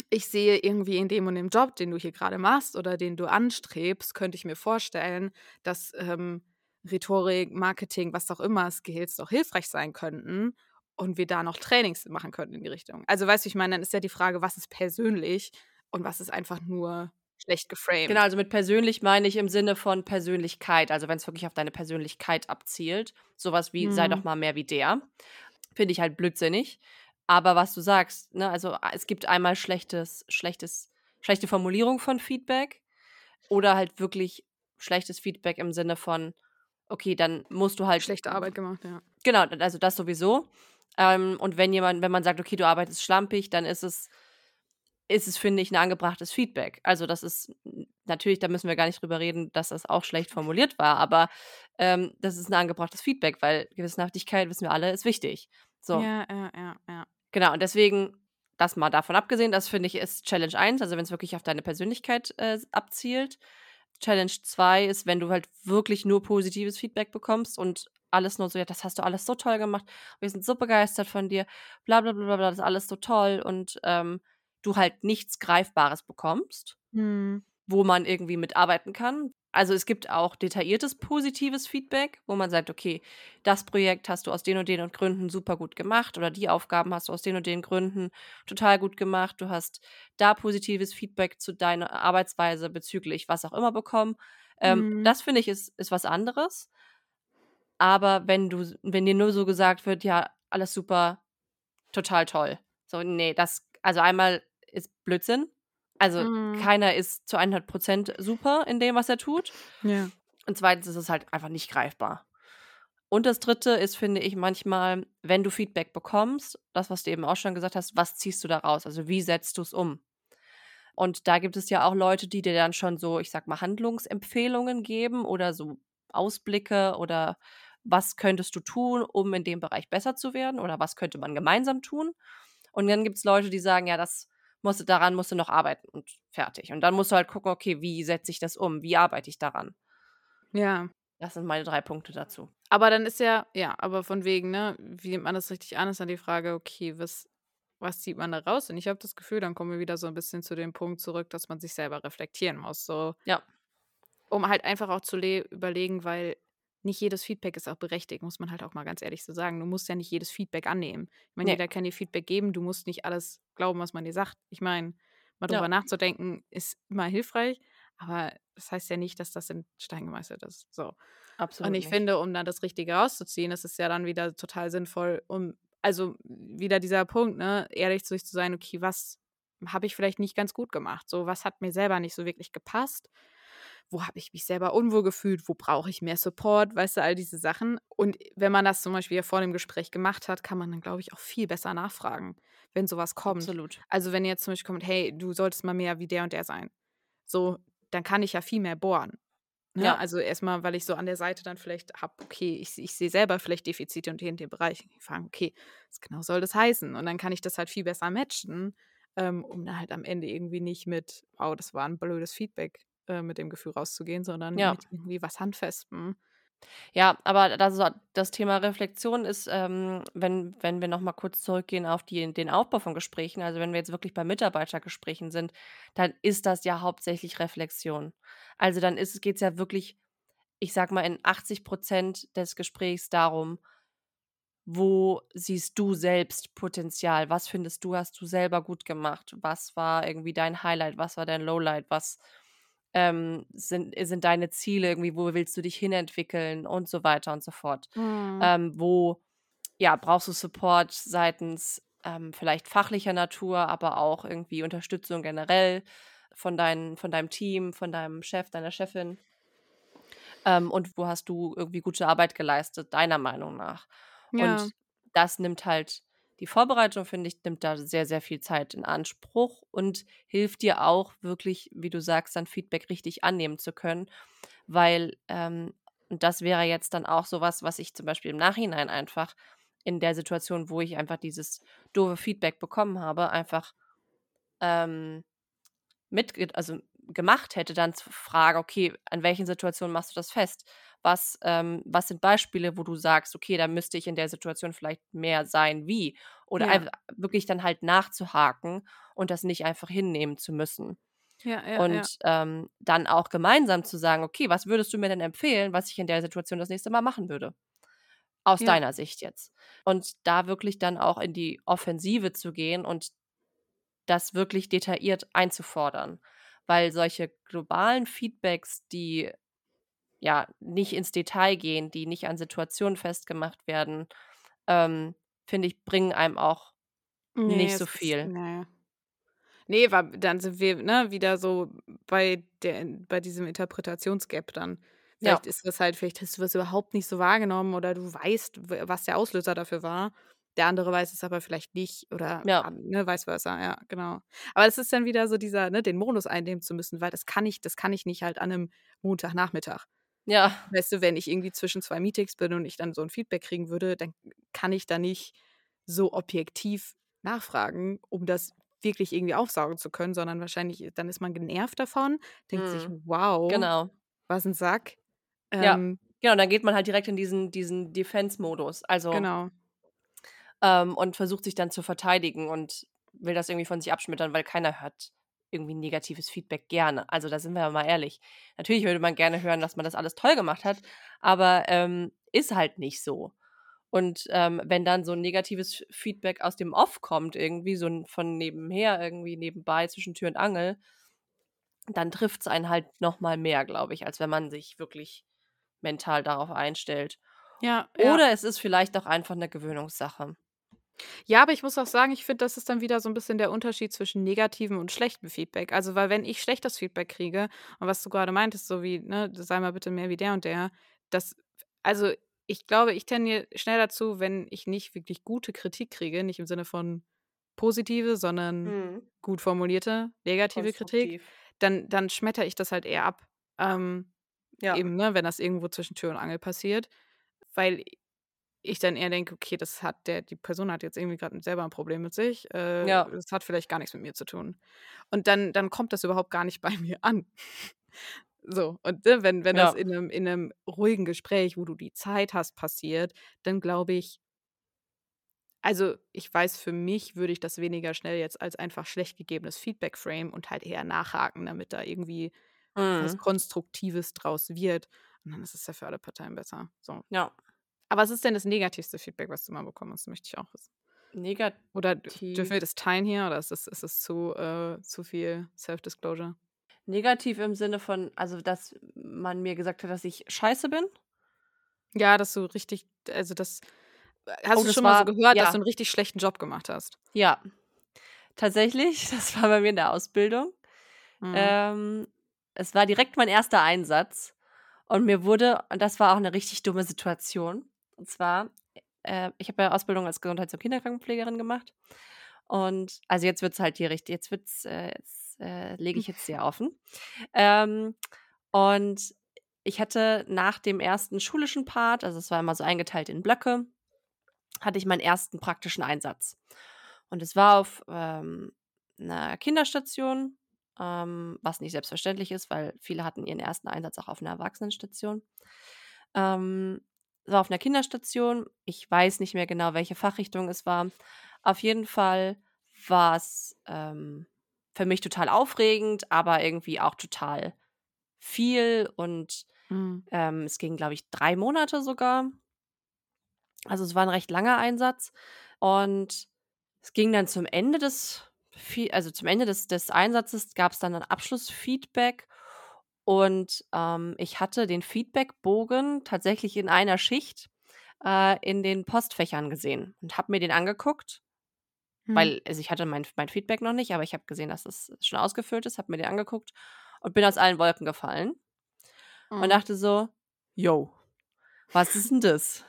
ich sehe irgendwie in dem und dem Job, den du hier gerade machst oder den du anstrebst, könnte ich mir vorstellen, dass ähm, Rhetorik, Marketing, was auch immer, Skills doch hilfreich sein könnten und wir da noch Trainings machen könnten in die Richtung. Also, weißt du, ich meine, dann ist ja die Frage, was ist persönlich und was ist einfach nur schlecht geframed. Genau, also mit persönlich meine ich im Sinne von Persönlichkeit, also wenn es wirklich auf deine Persönlichkeit abzielt. Sowas wie, sei doch mhm. mal mehr wie der. Finde ich halt blödsinnig. Aber was du sagst, ne, also es gibt einmal schlechtes, schlechtes, schlechte Formulierung von Feedback oder halt wirklich schlechtes Feedback im Sinne von, okay, dann musst du halt. Schlechte Arbeit gemacht, ja. Genau, also das sowieso. Ähm, und wenn jemand, wenn man sagt, okay, du arbeitest schlampig, dann ist es, ist es, finde ich, ein angebrachtes Feedback. Also das ist natürlich, da müssen wir gar nicht drüber reden, dass das auch schlecht formuliert war, aber ähm, das ist ein angebrachtes Feedback, weil Gewissenhaftigkeit, wissen wir alle, ist wichtig. So. Ja, ja, ja, ja. Genau, und deswegen, das mal davon abgesehen, das finde ich ist Challenge 1, also wenn es wirklich auf deine Persönlichkeit äh, abzielt. Challenge 2 ist, wenn du halt wirklich nur positives Feedback bekommst und alles nur so, ja, das hast du alles so toll gemacht, wir sind so begeistert von dir, bla bla bla bla, das ist alles so toll und ähm, du halt nichts Greifbares bekommst, hm. wo man irgendwie mitarbeiten kann. Also es gibt auch detailliertes positives Feedback, wo man sagt, okay, das Projekt hast du aus den und den und Gründen super gut gemacht oder die Aufgaben hast du aus den und den Gründen total gut gemacht. Du hast da positives Feedback zu deiner Arbeitsweise bezüglich was auch immer bekommen. Ähm, mhm. Das finde ich ist, ist was anderes. Aber wenn du, wenn dir nur so gesagt wird, ja, alles super, total toll. So, nee, das, also einmal ist Blödsinn, also mhm. keiner ist zu 100% super in dem, was er tut. Ja. Und zweitens ist es halt einfach nicht greifbar. Und das dritte ist, finde ich, manchmal, wenn du Feedback bekommst, das, was du eben auch schon gesagt hast, was ziehst du da raus? Also wie setzt du es um? Und da gibt es ja auch Leute, die dir dann schon so, ich sag mal, Handlungsempfehlungen geben oder so Ausblicke oder was könntest du tun, um in dem Bereich besser zu werden oder was könnte man gemeinsam tun. Und dann gibt es Leute, die sagen, ja, das musst du, daran musst du noch arbeiten und fertig. Und dann musst du halt gucken, okay, wie setze ich das um? Wie arbeite ich daran? Ja. Das sind meine drei Punkte dazu. Aber dann ist ja, ja, aber von wegen, ne, wie nimmt man das richtig an, ist dann die Frage, okay, was, was zieht man da raus? Und ich habe das Gefühl, dann kommen wir wieder so ein bisschen zu dem Punkt zurück, dass man sich selber reflektieren muss. So, ja. Um halt einfach auch zu überlegen, weil nicht jedes Feedback ist auch berechtigt, muss man halt auch mal ganz ehrlich so sagen. Du musst ja nicht jedes Feedback annehmen. Ich meine, nee. jeder kann dir Feedback geben, du musst nicht alles glauben, was man dir sagt. Ich meine, mal drüber ja. nachzudenken ist immer hilfreich, aber das heißt ja nicht, dass das in Stein gemeißelt ist. So. Absolut. Und ich nicht. finde, um dann das Richtige rauszuziehen, ist es ja dann wieder total sinnvoll, um, also wieder dieser Punkt, ne, ehrlich zu sich zu sein, okay, was habe ich vielleicht nicht ganz gut gemacht? So, was hat mir selber nicht so wirklich gepasst? Wo habe ich mich selber unwohl gefühlt, wo brauche ich mehr Support, weißt du, all diese Sachen. Und wenn man das zum Beispiel ja vor dem Gespräch gemacht hat, kann man dann, glaube ich, auch viel besser nachfragen, wenn sowas kommt. Absolut. Also wenn jetzt zum Beispiel kommt, hey, du solltest mal mehr wie der und der sein. So, dann kann ich ja viel mehr bohren. Ne? Ja. Also erstmal, weil ich so an der Seite dann vielleicht habe, okay, ich, ich sehe selber vielleicht Defizite und in dem Bereich. Ich frage, okay, was genau soll das heißen? Und dann kann ich das halt viel besser matchen, ähm, um dann halt am Ende irgendwie nicht mit, wow, das war ein blödes Feedback äh, mit dem Gefühl rauszugehen, sondern ja. mit irgendwie was Handfestem. Ja, aber das, das Thema Reflexion ist, ähm, wenn, wenn wir nochmal kurz zurückgehen auf die, den Aufbau von Gesprächen, also wenn wir jetzt wirklich bei Mitarbeitergesprächen sind, dann ist das ja hauptsächlich Reflexion. Also dann geht es ja wirklich, ich sag mal, in 80 Prozent des Gesprächs darum, wo siehst du selbst Potenzial? Was findest du, hast du selber gut gemacht? Was war irgendwie dein Highlight? Was war dein Lowlight? Was ähm, sind, sind deine Ziele irgendwie, wo willst du dich hinentwickeln und so weiter und so fort. Mhm. Ähm, wo ja, brauchst du Support seitens ähm, vielleicht fachlicher Natur, aber auch irgendwie Unterstützung generell von, dein, von deinem Team, von deinem Chef, deiner Chefin? Ähm, und wo hast du irgendwie gute Arbeit geleistet, deiner Meinung nach? Ja. Und das nimmt halt die Vorbereitung, finde ich, nimmt da sehr, sehr viel Zeit in Anspruch und hilft dir auch wirklich, wie du sagst, dann Feedback richtig annehmen zu können. Weil, ähm, und das wäre jetzt dann auch sowas, was ich zum Beispiel im Nachhinein einfach in der Situation, wo ich einfach dieses doofe Feedback bekommen habe, einfach ähm, mit, also gemacht hätte, dann zu fragen, okay, an welchen Situationen machst du das fest? Was, ähm, was sind Beispiele, wo du sagst, okay, da müsste ich in der Situation vielleicht mehr sein, wie? Oder Ja. einfach wirklich dann halt nachzuhaken und das nicht einfach hinnehmen zu müssen. Ja, ja. Und ähm, dann auch gemeinsam zu sagen, okay, was würdest du mir denn empfehlen, was ich in der Situation das nächste Mal machen würde? Aus deiner Sicht jetzt. Und da wirklich dann auch in die Offensive zu gehen und das wirklich detailliert einzufordern. Weil solche globalen Feedbacks, die ja nicht ins Detail gehen, die nicht an Situationen festgemacht werden, ähm, finde ich, bringen einem auch Nee, nicht so ist viel. ne. Ne, weil dann sind wir, ne, wieder so bei der bei diesem Interpretationsgap dann. Ja. Vielleicht ist das halt vielleicht hast du das überhaupt nicht so wahrgenommen oder du weißt, was der Auslöser dafür war. Der andere weiß es aber vielleicht nicht oder, Ja. an ne, vice versa, ja, genau. Aber es ist dann wieder so dieser, ne, den Modus einnehmen zu müssen, weil das kann ich das kann ich nicht halt an 'nem Montagnachmittag. Ja. Weißt du, wenn ich irgendwie zwischen 2 Meetings bin und ich dann so 'n Feedback kriegen würde, dann kann ich da nicht so objektiv nachfragen, um das wirklich irgendwie aufsaugen zu können, sondern wahrscheinlich dann ist man genervt davon, denkt sich: Mhm. „Wow, Genau. was 'n Sack.“ Ja. Ähm, Genau, dann geht man halt direkt in diesen diesen Defense-Modus. Also genau. Ähm, und versucht sich dann zu verteidigen und will das irgendwie von sich abschmettern, weil keiner hört irgendwie negatives Feedback gerne. Also, da sind wir ja mal ehrlich. Natürlich würde man gerne hören, dass man das alles toll gemacht hat, aber, ähm, ist halt nicht so. Und, ähm, wenn dann so 'n negatives Feedback aus dem Off kommt irgendwie, so von nebenher, irgendwie nebenbei zwischen Tür und Angel, dann trifft's einen halt noch mal mehr, glaube ich, als wenn man sich wirklich mental darauf einstellt. Ja, ja. Oder es ist vielleicht auch einfach 'ne Gewöhnungssache. Ja, aber ich muss auch sagen, ich finde, das ist dann wieder so 'n bisschen der Unterschied zwischen negativem und schlechtem Feedback. Also, weil wenn ich schlechtes Feedback kriege und was du grade meintest, so wie, ne: „Sei mal bitte mehr wie der und der“, das also, ich glaube, ich tendiere schnell dazu, wenn ich nicht wirklich gute Kritik kriege, nicht im Sinne von positive, sondern Mhm. gut formulierte negative Kritik, dann dann schmettere ich das halt eher ab. Ähm, Ja. eben, ne, wenn das irgendwo zwischen Tür und Angel passiert, weil ich dann eher denke: „Okay, das hat der die Person hat jetzt irgendwie grad selber 'n Problem mit sich. Äh, Ja. das hat vielleicht gar nix mit mir zu tun.“ Und dann dann kommt das überhaupt gar nicht bei mir an. So, und, ne, wenn wenn das Ja. in 'nem in 'nem ruhigen Gespräch, wo du die Zeit hast, passiert, dann glaube ich also, ich weiß, für mich würde ich das weniger schnell jetzt als einfach schlecht gegebenes Feedback framen und halt eher nachhaken, damit da irgendwie was Mhm. Konstruktives draus wird. Und dann ist es ja für alle Parteien besser. So. Ja. Aber was ist denn das negativste Feedback, was du mal bekommen hast? Möchte ich auch wissen. Oder d dürfen wir Negativ. das teilen hier oder ist das ist das zu äh, zu viel Self-Disclosure? Negativ im Sinne von also, dass man mir gesagt hat, dass ich scheiße bin? Ja, dass du richtig also, das hast Oh, du das schon mal so war gehört, dass ja. du 'n richtig schlechten Job gemacht hast? Ja. Tatsächlich, das war bei mir in der Ausbildung. Mhm. Ähm, es war direkt mein 1. Einsatz und mir wurde und das war auch 'ne richtig dumme Situation. Und zwar, äh, ich habe ja Ausbildung als Gesundheits und Kinderkrankenpflegerin gemacht. Und also, jetzt wird's halt hier richt jetzt wird's äh, jetzt, äh, lege ich jetzt sehr offen. Ähm, und ich hatte nach dem ersten schulischen Part also, es war immer so eingeteilt in Blöcke, hatte ich meinen ersten praktischen Einsatz. Und es war auf, ähm, 'ner Kinderstation, ähm, was nicht selbstverständlich ist, weil viele hatten ihren ersten Einsatz auch auf 'ner Erwachsenenstation. Ähm, es war auf 'ner Kinderstation. Ich weiß nicht mehr genau, welche Fachrichtung es war. Auf jeden Fall war's, ähm, für mich total aufregend, aber irgendwie auch total viel und, Mhm. ähm, es ging, glaube ich, 3 Monate sogar. Also, es war 'n recht langer Einsatz und es ging dann zum Ende des also, zum Ende des des Einsatzes gab's dann 'nen Abschlussfeedback und, ähm, ich hatte den Feedbackbogen tatsächlich in einer Schicht, äh, in den Postfächern gesehen und habe mir den angeguckt Mhm. Weil also, ich hatte mein mein Feedback noch nicht, aber ich habe gesehen, dass das schon ausgefüllt ist, habe mir den angeguckt und bin aus allen Wolken gefallen und Mhm. dachte so: „Jo, was ist 'n das?“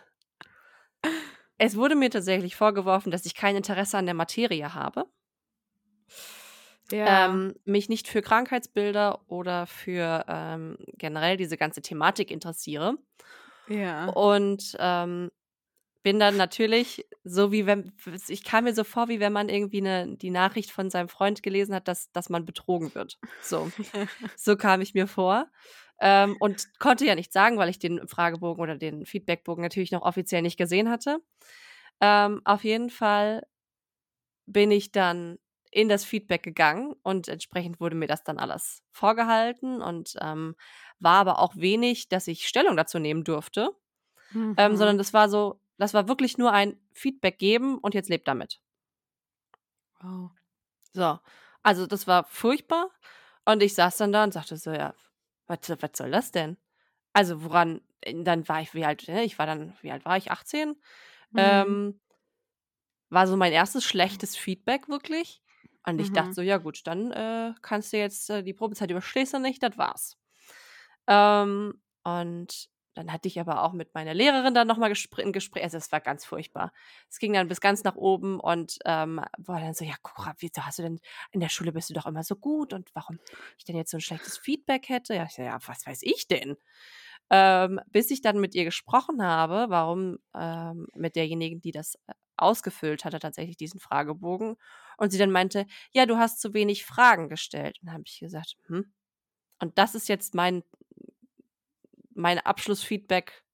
Es wurde mir tatsächlich vorgeworfen, dass ich kein Interesse an der Materie habe. Ja. Ähm, mich nicht für Krankheitsbilder oder für, ähm, generell diese ganze Thematik interessiere. Ja. Und, ähm, bin dann natürlich so wie wenn ich kam mir so vor, wie wenn man irgendwie 'ne die Nachricht von seinem Freund gelesen hat, dass dass man betrogen wird. So. So kam ich mir vor, ähm, und konnte ja nichts sagen, weil ich den Fragebogen oder den Feedbackbogen natürlich noch offiziell nicht gesehen hatte. Ähm, auf jeden Fall bin ich dann in das Feedback gegangen und entsprechend wurde mir das dann alles vorgehalten und, ähm, war aber auch wenig, dass ich Stellung dazu nehmen durfte, ähm, sondern Mhm. das war so das war wirklich nur ein Feedback geben und jetzt lebt damit. Wow. So, also das war furchtbar und ich saß dann da und sagte so: „Ja, was was soll das denn?“ Also, woran äh, dann war ich wie alt ne, ich war dann wie alt war ich? 18? Mhm. Ähm war so mein erstes schlechtes Feedback wirklich und ich dachte Mhm. so: „Ja gut, dann, äh, kannst du jetzt äh, die Probezeit überstehst du nicht, das war's.“ Ähm, und dann hatte ich aber auch mit meiner Lehrerin dann noch mal gespr 'n Gespräch also, es war ganz furchtbar. Es ging dann bis ganz nach oben und, ähm, war dann so: „Ja, Cora, wieso hast du denn in der Schule bist du doch immer so gut und warum ich denn jetzt so 'n schlechtes Feedback hätte?“ Ja, ich so: „Ja, was weiß ich denn?“ Ähm, bis ich dann mit ihr gesprochen habe, warum ähm, mit derjenigen, die das, äh, ausgefüllt hatte tatsächlich diesen Fragebogen und sie dann meinte: „Ja, du hast zu wenig Fragen gestellt.“ Und dann habe ich gesagt: „Hm?“ Und das ist jetzt mein mein Abschlussfeedback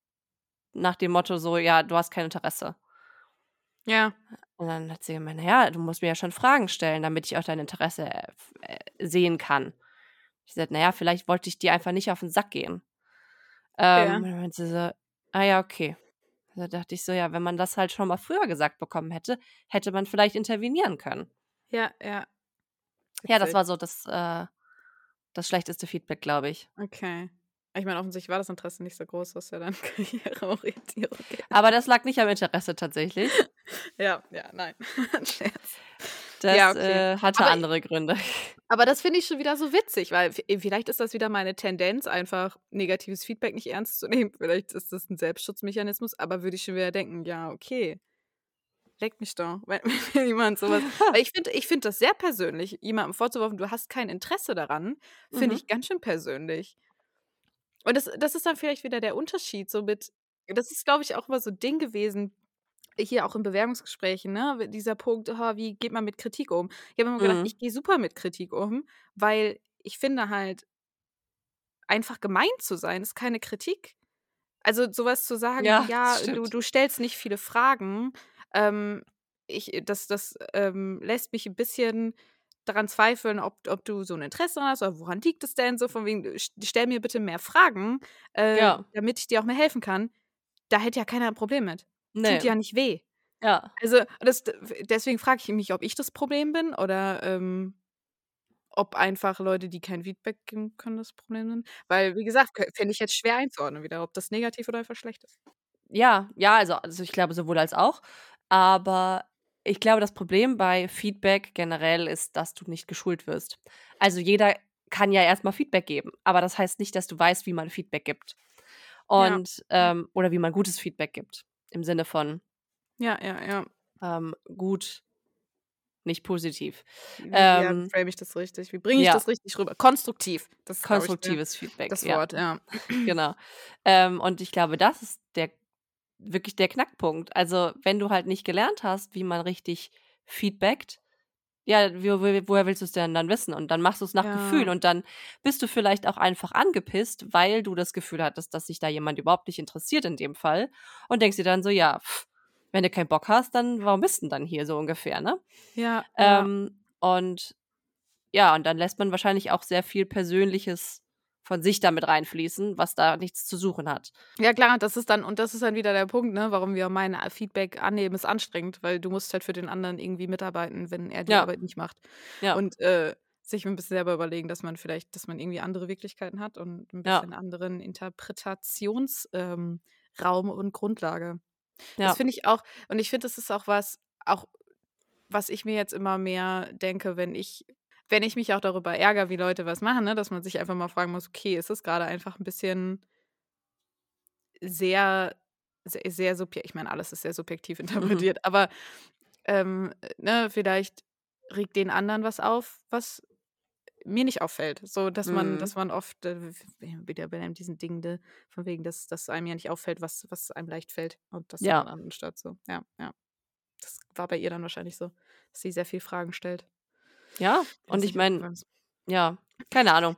nach dem Motto so: „Ja, du hast kein Interesse.“ Ja. Und dann hat sie gemeint: „Na ja, du musst mir ja schon Fragen stellen, damit ich auch dein Interesse, äh, äh, sehen kann.“ Ich gesagt: „Na ja, vielleicht wollte ich dir einfach nicht auf 'n Sack gehen.“ Ja. Ähm, dann meinte sie so: „Ah ja, okay.“ Da dachte ich so: „Ja, wenn man das halt schon mal früher gesagt bekommen hätte, hätte man vielleicht intervenieren können.“ Ja, ja. Ja, das war so das äh, das schlechteste Feedback, glaube ich. Okay. Ich meine, offensichtlich war das Interesse nicht so groß, was ja dann Karriereorientierung geht. Aber das lag nicht am Interesse tatsächlich. Ja, ja, nein, Scherz. Das, Ja, okay. äh, hatte Aber andere Gründe. aber das finde ich schon wieder so witzig, weil v vielleicht ist das wieder meine Tendenz, einfach negatives Feedback nicht ernst zu nehmen. Vielleicht ist das 'n Selbstschutzmechanismus, aber würde ich schon wieder denken: „Ja, okay. Leck mich doch.“ Wenn wenn jemand so was weil ich finde ich finde das sehr persönlich, jemandem vorzuwerfen, du hast kein Interesse daran, finde Mhm. ich ganz schön persönlich. Und das das ist dann vielleicht wieder der Unterschied so mit das ist, glaube ich, auch immer so 'n Ding gewesen, hier auch in Bewerbungsgesprächen, ne, dieser Punkt: „Ha, wie geht man mit Kritik um?“ Ich habe immer gedacht, Mhm. ich gehe super mit Kritik um, weil ich finde halt einfach gemein zu sein ist keine Kritik. Also, so was zu sagen Ja, „Ja, du du stellst nicht viele Fragen, ähm, ich das das, ähm, lässt mich 'n bisschen daran zweifeln, ob ob du so 'n Interesse hast oder woran liegt es denn?“ So von wegen: „St stell mir bitte mehr Fragen, äh, Ja. damit ich dir auch mehr helfen kann.“ Da hätte ja keiner 'n Problem mit. Tut Ne. ja nicht weh. Ja. Also, das deswegen frage ich mich, ob ich das Problem bin oder, ähm, ob einfach Leute, die kein Feedback geben können, das Problem sind. Weil, wie gesagt, k fände ich jetzt schwer einzuordnen wieder, ob das negativ oder einfach schlecht ist. Ja, ja, also also, ich glaube sowohl als auch. Aber ich glaube, das Problem bei Feedback generell ist, dass du nicht geschult wirst. Also, jeder kann ja erst mal Feedback geben, aber das heißt nicht, dass du weißt, wie man Feedback gibt. Ja. Und, ähm oder wie man gutes Feedback gibt im Sinne von Ja, ja, ja. ähm, gut, nicht positiv. Wie ja, Ähm frame ich das richtig? Wie bringe ich Ja. das richtig rüber? Konstruktiv, das glaube ich, Konstruktives Feedback, das ja. Wort, ja. Genau. Ähm, und ich glaube, das ist der wirklich der Knackpunkt. Also, wenn du halt nicht gelernt hast, wie man richtig feedbackt, ja, wo wo woher willst du's denn dann wissen? Und dann machst du's nach Gefühl Ja. und dann bist du vielleicht auch einfach angepisst, weil du das Gefühl hattest, dass sich da jemand überhaupt nicht interessiert in dem Fall und denkst dir dann so: „Ja, wenn du keinen Bock hast, dann warum bist 'n dann hier?“ So ungefähr, ne? Ja, ja. Ähm, und ja, und dann lässt man wahrscheinlich auch sehr viel Persönliches von sich da mit reinfließen, was da nichts zu suchen hat. Ja klar, das ist dann und das ist dann wieder der Punkt, ne, warum wir meinen, a Feedback annehmen ist anstrengend, weil du musst halt für den anderen irgendwie mitarbeiten, wenn er die Ja. Arbeit nicht macht. Ja. Und, äh, sich 'n bisschen selber überlegen, dass man vielleicht dass man irgendwie andere Wirklichkeiten hat und 'n Ja. bisschen anderen Interpretations ähm, und Grundlage. Das Ja. finde ich auch und ich finde, das ist auch was auch was ich mir jetzt immer mehr denke, wenn ich, wenn ich mich auch darüber ärgere, wie Leute was machen, ne, dass man sich einfach mal fragen muss, okay, ist es gerade einfach ein bisschen sehr, sehr, sehr subjektiv, ich meine, alles ist sehr subjektiv interpretiert, aber ähm, ne, vielleicht regt den anderen was auf, was mir nicht auffällt. So, dass man, Mhm. dass man oft äh, wieder bei diesen Dingen, de, von wegen, dass, dass einem ja nicht auffällt, was, was einem leicht fällt und das Ja. anderen statt so. Ja, ja. Das war bei ihr dann wahrscheinlich so, dass sie sehr viel Fragen stellt. Ja, und ich meine, ja, keine Ahnung.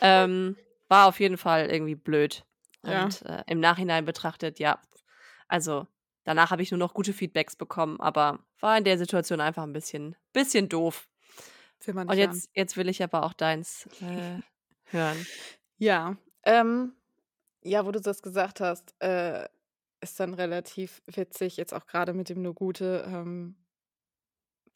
Ähm, war auf jeden Fall irgendwie blöd. Ja. Und äh, im Nachhinein betrachtet, ja, also danach habe ich nur noch gute Feedbacks bekommen, aber war in der Situation einfach ein bisschen, bisschen doof. Und jetzt, jetzt will ich aber auch deins äh, hören. Ja, ähm, ja, wo du das gesagt hast, äh, ist dann relativ witzig, jetzt auch gerade mit dem nur Gute, ähm,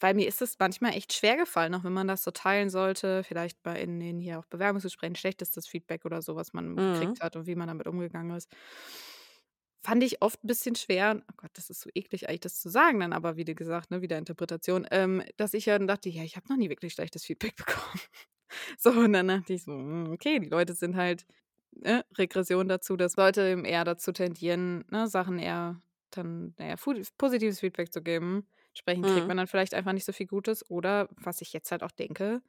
weil mir ist es manchmal echt schwer gefallen, auch wenn man das so teilen sollte, vielleicht bei in den hier auch Bewerbungsgesprächen, schlechtestes Feedback oder so, was man Mhm. gekriegt hat und wie man damit umgegangen ist. Fand ich oft ein bisschen schwer, oh Gott, das ist so eklig eigentlich, das zu sagen dann, aber wie gesagt, ne, wieder Interpretation, ähm, dass ich ja dann dachte, ja, ich habe noch nie wirklich schlechtes Feedback bekommen. So, und dann dachte ich so, hm, okay, die Leute sind halt, ne, Regression dazu, dass Leute eben eher dazu tendieren, ne, Sachen eher dann, naja, positives Feedback zu geben. Entsprechend kriegt Mhm. man dann vielleicht einfach nicht so viel Gutes. Oder was ich jetzt halt auch denke,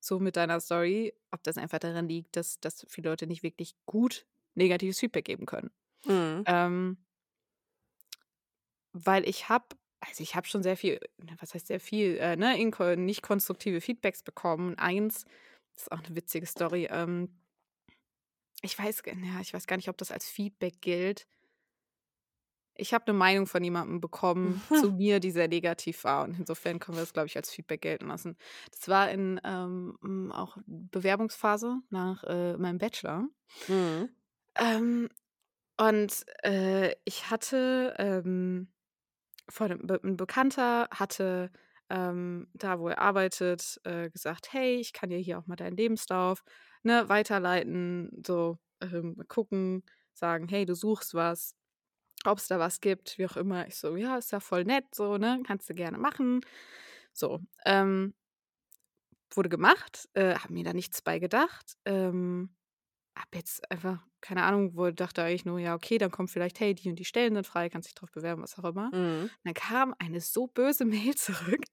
so mit deiner Story, ob das einfach daran liegt, dass, dass viele Leute nicht wirklich gut negatives Feedback geben können. Mhm. Ähm, weil ich habe, also ich habe schon sehr viel, na, was heißt sehr viel, äh, ne, nicht konstruktive Feedbacks bekommen. Und eins, das ist auch eine witzige Story, ähm, ich weiß, ja, ich weiß gar nicht, ob das als Feedback gilt. Ich habe eine Meinung von jemandem bekommen zu mir, die sehr negativ war. Und insofern können wir das, glaube ich, als Feedback gelten lassen. Das war in ähm, m, auch Bewerbungsphase nach äh, meinem Bachelor. Mhm. Ähm, und äh, ich hatte ähm, von Be ein Bekannter hatte ähm, da, wo er arbeitet, äh, gesagt, hey, ich kann dir hier auch mal deinen Lebenslauf ne, weiterleiten, so ähm, gucken, sagen, hey, du suchst was, ob es da was gibt, wie auch immer. Ich so, ja, ist ja voll nett, so, ne, kannst du gerne machen. So, ähm, wurde gemacht, äh, habe mir da nichts bei gedacht. Ähm, hab jetzt einfach, keine Ahnung, wo dachte eigentlich nur, ja, okay, dann kommt vielleicht, hey, die und die Stellen sind frei, kannst dich drauf bewerben, was auch immer. Mhm. Dann kam eine so böse Mail zurück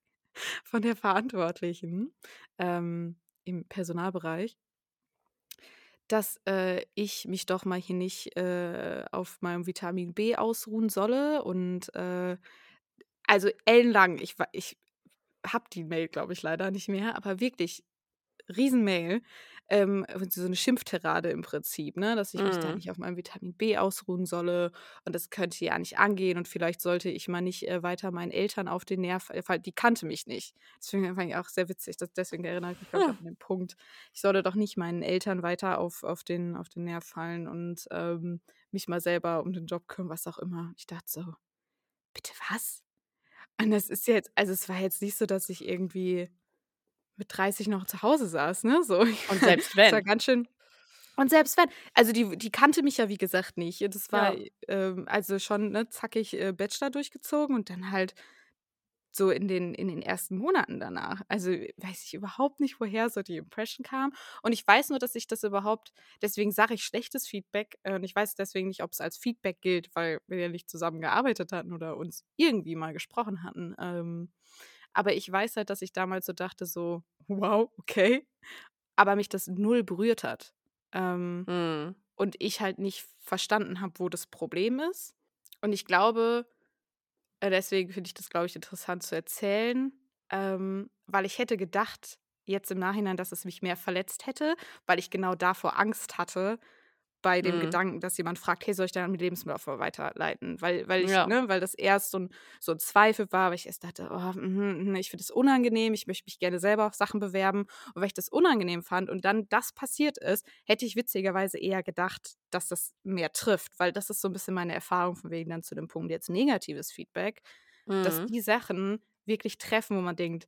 von der Verantwortlichen ähm, im Personalbereich, dass äh, ich mich doch mal hier nicht äh, auf meinem Vitamin B ausruhen solle. Und äh, also ellenlang, ich, ich habe die Mail, glaube ich, leider nicht mehr, aber wirklich Riesenmail, ähm, so eine Schimpfterade im Prinzip, ne, dass ich mich da Mhm. nicht auf meinem Vitamin B ausruhen solle und das könnte ja nicht angehen und vielleicht sollte ich mal nicht äh, weiter meinen Eltern auf den Nerv, äh, weil die kannte mich nicht. Deswegen fand ich auch sehr witzig, dass, deswegen erinnere ich mich, auch an den Punkt, ich solle doch nicht meinen Eltern weiter auf, auf, den, auf den Nerv fallen und ähm, mich mal selber um den Job kümmern, was auch immer. Ich dachte so, bitte was? Und das ist jetzt, also es war jetzt nicht so, dass ich irgendwie mit 30 noch zu Hause saß, ne? So. Und selbst Das war wenn. ganz schön. Und selbst wenn, also die, die kannte mich ja wie gesagt nicht. Das war Ja. ähm, also schon ne, zackig äh, Bachelor durchgezogen und dann halt so in den, in den ersten Monaten danach. Also weiß ich überhaupt nicht, woher so die Impression kam. Und ich weiß nur, dass ich das überhaupt, deswegen sage ich schlechtes Feedback. Äh, und ich weiß deswegen nicht, ob es als Feedback gilt, weil wir ja nicht zusammengearbeitet hatten oder uns irgendwie mal gesprochen hatten. Ähm, aber ich weiß halt, dass ich damals so dachte, so, wow, okay. Aber mich das null berührt hat. Ähm, Mhm. und ich halt nicht verstanden habe, wo das Problem ist. Und ich glaube, äh, deswegen finde ich das, glaube ich, interessant zu erzählen, ähm, weil ich hätte gedacht, jetzt im Nachhinein, dass es mich mehr verletzt hätte, weil ich genau davor Angst hatte, bei dem Mhm. Gedanken, dass jemand fragt, hey, soll ich deinen Lebenslauf weiterleiten? Weil, weil ich, Ja. ne, weil das erst so ein, so ein Zweifel war, weil ich erst dachte, oh, mhm, mhm, ich finde es unangenehm, ich möchte mich gerne selber auf Sachen bewerben. Und weil ich das unangenehm fand und dann das passiert ist, hätte ich witzigerweise eher gedacht, dass das mehr trifft, weil das ist so ein bisschen meine Erfahrung von wegen dann zu dem Punkt jetzt negatives Feedback, dass Mhm. die Sachen wirklich treffen, wo man denkt,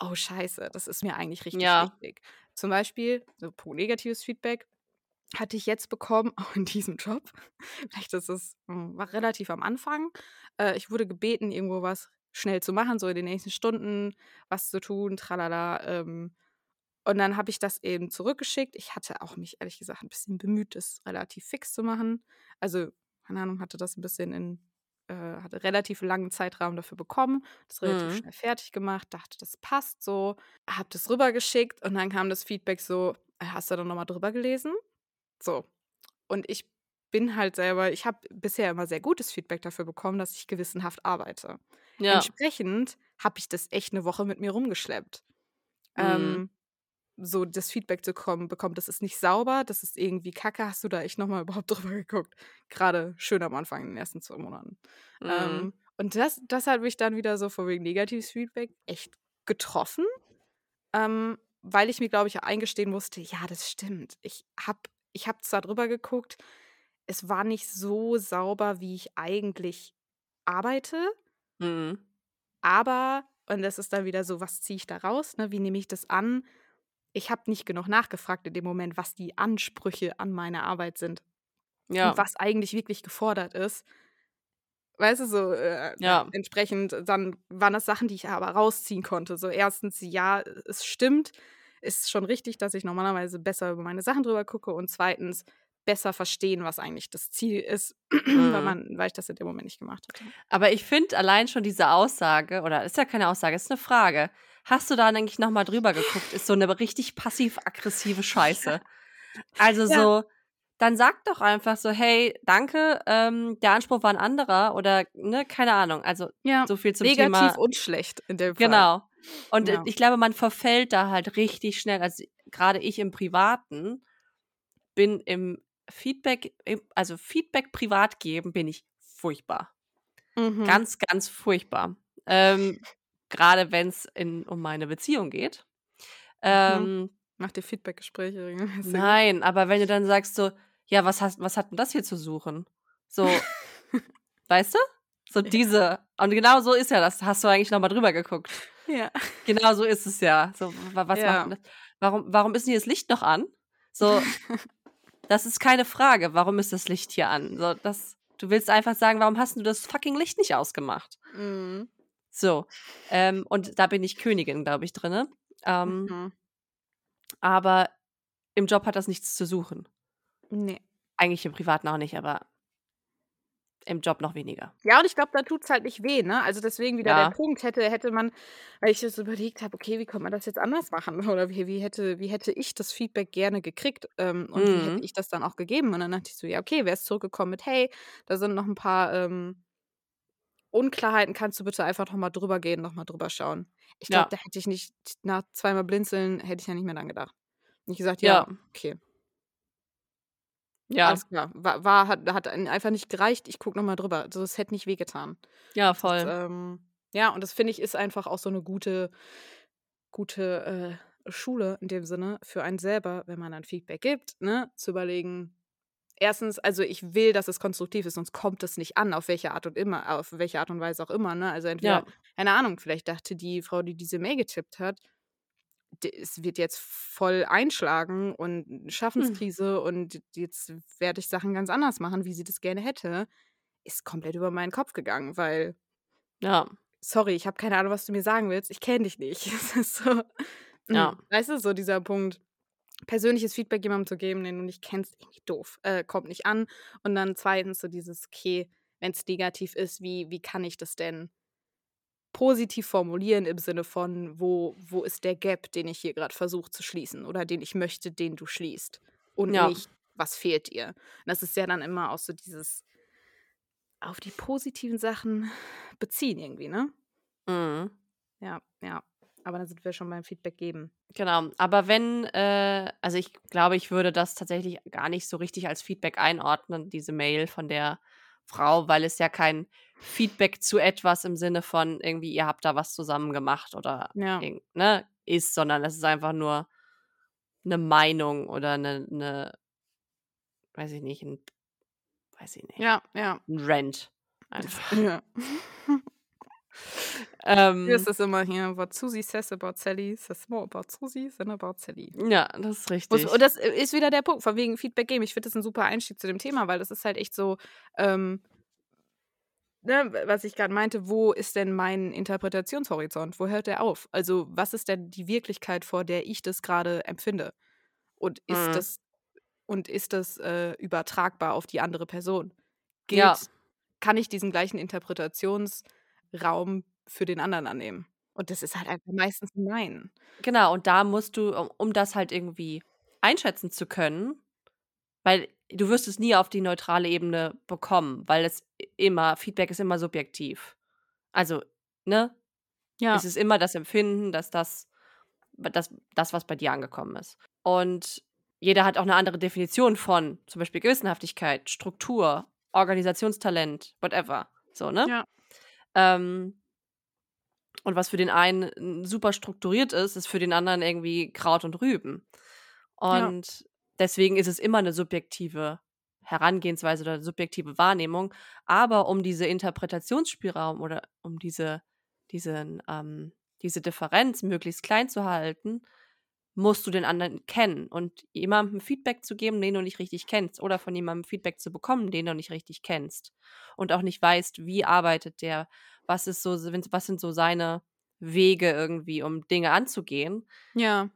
oh scheiße, das ist mir eigentlich richtig Ja. wichtig. Zum Beispiel, so negatives Feedback, hatte ich jetzt bekommen, auch in diesem Job. Vielleicht ist es, hm, war relativ am Anfang. Äh, ich wurde gebeten, irgendwo was schnell zu machen, so in den nächsten Stunden was zu tun, tralala. Ähm, und dann habe ich das eben zurückgeschickt. Ich hatte auch mich ehrlich gesagt ein bisschen bemüht, das relativ fix zu machen. Also, keine Ahnung, hatte das ein bisschen in, äh, hatte relativ langen Zeitraum dafür bekommen, das relativ Mhm. schnell fertig gemacht, dachte, das passt so, habe das rübergeschickt und dann kam das Feedback so, "Äh, hast du da nochmal drüber gelesen? So. Und ich bin halt selber, ich habe bisher immer sehr gutes Feedback dafür bekommen, dass ich gewissenhaft arbeite. Ja. Entsprechend habe ich das echt eine Woche mit mir rumgeschleppt. Mhm. Ähm, so das Feedback zu kommen, bekommen, das ist nicht sauber, das ist irgendwie kacke. Hast du da echt nochmal überhaupt drüber geguckt? Gerade schön am Anfang in den ersten zwei Monaten. Mhm. Ähm, und das, das hat mich dann wieder so vor wegen negatives Feedback echt getroffen, ähm, weil ich mir, glaube ich, eingestehen musste, ja, das stimmt. Ich habe ich hab zwar drüber geguckt, es war nicht so sauber, wie ich eigentlich arbeite, Mhm. aber, und das ist dann wieder so, was ziehe ich da raus? Ne? Wie nehme ich das an? Ich habe nicht genug nachgefragt in dem Moment, was die Ansprüche an meine Arbeit sind und Ja. was eigentlich wirklich gefordert ist. Weißt du, so äh, Ja. entsprechend, dann waren das Sachen, die ich aber rausziehen konnte. So erstens, ja, es stimmt, ist schon richtig, dass ich normalerweise besser über meine Sachen drüber gucke und zweitens besser verstehen, was eigentlich das Ziel ist, weil, Mhm. man, weil ich das in dem Moment nicht gemacht hatte. Aber ich finde allein schon diese Aussage, oder ist ja keine Aussage, ist eine Frage. Hast du da eigentlich nochmal drüber geguckt? Ist so eine richtig passiv-aggressive Scheiße. Also Ja. so, dann sag doch einfach so, hey, danke, ähm, der Anspruch war ein anderer oder, ne, keine Ahnung. Also Ja, so viel zum negativ Thema. und schlecht in dem Fall. Genau. Und äh, Ja. ich glaube, man verfällt da halt richtig schnell. Also gerade ich im Privaten bin im Feedback, also Feedback privat geben, bin ich furchtbar. Mhm. Ganz, ganz furchtbar. Ähm, gerade wenn es um meine Beziehung geht. Ähm, Mach dir Feedbackgespräche regelmäßig. nein, aber wenn du dann sagst so, ja, was, hast, was hat denn das hier zu suchen? So, weißt du? So diese. Und genau so ist ja das. Hast du eigentlich nochmal drüber geguckt. Ja. Genau so ist es ja. So, wa- was Ja. das? Warum, warum ist denn hier das Licht noch an? So, das ist keine Frage. Warum ist das Licht hier an? So, das, du willst einfach sagen, warum hast du das fucking Licht nicht ausgemacht? Mhm. So, ähm, und da bin ich Königin, glaube ich, drinne. Ähm, Mhm. aber im Job hat das nichts zu suchen. Nee. Eigentlich im Privaten auch nicht, aber im Job noch weniger. Ja, und ich glaube, da tut's halt nicht weh, ne? Also deswegen wieder Ja. der Punkt, hätte hätte man weil ich das überlegt habe, okay, wie könnte man das jetzt anders machen? Oder wie wie hätte wie hätte ich das Feedback gerne gekriegt, ähm, und wie hätte Mhm. ich das dann auch gegeben? Und dann dachte ich so: „Ja, okay, wärst zurückgekommen mit: ‚Hey, da sind noch ein paar, ähm, Unklarheiten, kannst du bitte einfach noch mal drüber gehen, noch mal drüber schauen?“ Ich glaube, Ja. da hätte ich nicht nach zweimal Blinzeln hätte ich ja nicht mehr dran gedacht. Nicht gesagt: Ja. „Ja, okay, Ja. alles klar.“ War war hat hat einfach nicht gereicht, ich gucke noch mal drüber. Also, es hätte nicht wehgetan. Ja, Das, voll. ähm ja, und das finde ich, ist einfach auch so eine gute gute, äh, Schule in dem Sinne für einen selber, wenn man dann Feedback gibt, ne, zu überlegen erstens, also, ich will, dass es konstruktiv ist, sonst kommt es nicht an, auf welche Art und immer auf welche Art und Weise auch immer, ne? Also, entweder Ja. keine Ahnung, vielleicht dachte die Frau, die diese Mail getippt hat, es wird jetzt voll einschlagen und 'ne Hm. Schaffenskrise und jetzt werde ich Sachen ganz anders machen, wie sie das gerne hätte. Ist komplett über meinen Kopf gegangen, weil Ja. sorry, ich habe keine Ahnung, was du mir sagen willst. Ich kenne dich nicht. Es ist so Ja. hm, weißt du, so dieser Punkt, persönliches Feedback jemandem zu geben, den du nicht kennst, irgendwie doof, äh, kommt nicht an. Und dann zweitens so dieses, okay, wenn es negativ ist, wie wie kann ich das denn positiv formulieren im Sinne von, wo wo ist der Gap, den ich hier gerade versuche zu schließen oder den ich möchte, den du schließt und Ja. nicht, was fehlt dir? Und das ist ja dann immer auch so dieses auf die positiven Sachen beziehen irgendwie, ne? Mhm. Ja, ja. Aber dann sind wir schon beim Feedback geben. Genau. Aber wenn, äh, also ich glaube, ich würde das tatsächlich gar nicht so richtig als Feedback einordnen, diese Mail von der Frau, weil es ja kein Feedback zu etwas im Sinne von irgendwie, ihr habt da was zusammen gemacht oder Ja. ne, ist, sondern es ist einfach nur eine Meinung oder eine, eine weiß ich nicht, ein, weiß ich nicht, Ja, ja. ein Rant. Einfach. Ja. Ähm, Hier ist es immer hier, what Susi says about Sally says more about Susi than about Sally. ja, das ist richtig. Und das ist wieder der Punkt, von wegen äh, Feedback geben. Ich finde das ein super Einstieg zu dem Thema, weil das ist halt echt so, ähm, ne, was ich gerade meinte, wo ist denn mein Interpretationshorizont? Wo hört der auf? Also, was ist denn die Wirklichkeit, vor der ich das gerade empfinde? Und ist Mhm. das und ist das äh, übertragbar auf die andere Person? Ja. Gilt, kann ich diesen gleichen Interpretationsraum für den anderen annehmen? Und das ist halt einfach meistens nein. Genau, und da musst du, um, um das halt irgendwie einschätzen zu können, weil du wirst es nie auf die neutrale Ebene bekommen, weil es immer, Feedback ist immer subjektiv. Also, ne? Ja. Es ist immer das Empfinden, dass das, das, das, was bei dir angekommen ist. Und jeder hat auch eine andere Definition von zum Beispiel Gewissenhaftigkeit, Struktur, Organisationstalent, whatever. So, ne? Ja. Ähm, und was für den einen super strukturiert ist, ist für den anderen irgendwie Kraut und Rüben. Ja. Und deswegen ist es immer eine subjektive Herangehensweise oder subjektive Wahrnehmung. Aber um diese Interpretationsspielraum oder um diese, diesen, ähm, diese Differenz möglichst klein zu halten, musst du den anderen kennen und jemandem Feedback zu geben, den du nicht richtig kennst, oder von jemandem Feedback zu bekommen, den du nicht richtig kennst und auch nicht weißt, wie arbeitet der, was ist so, was sind so seine Wege irgendwie, um Dinge anzugehen, Ja.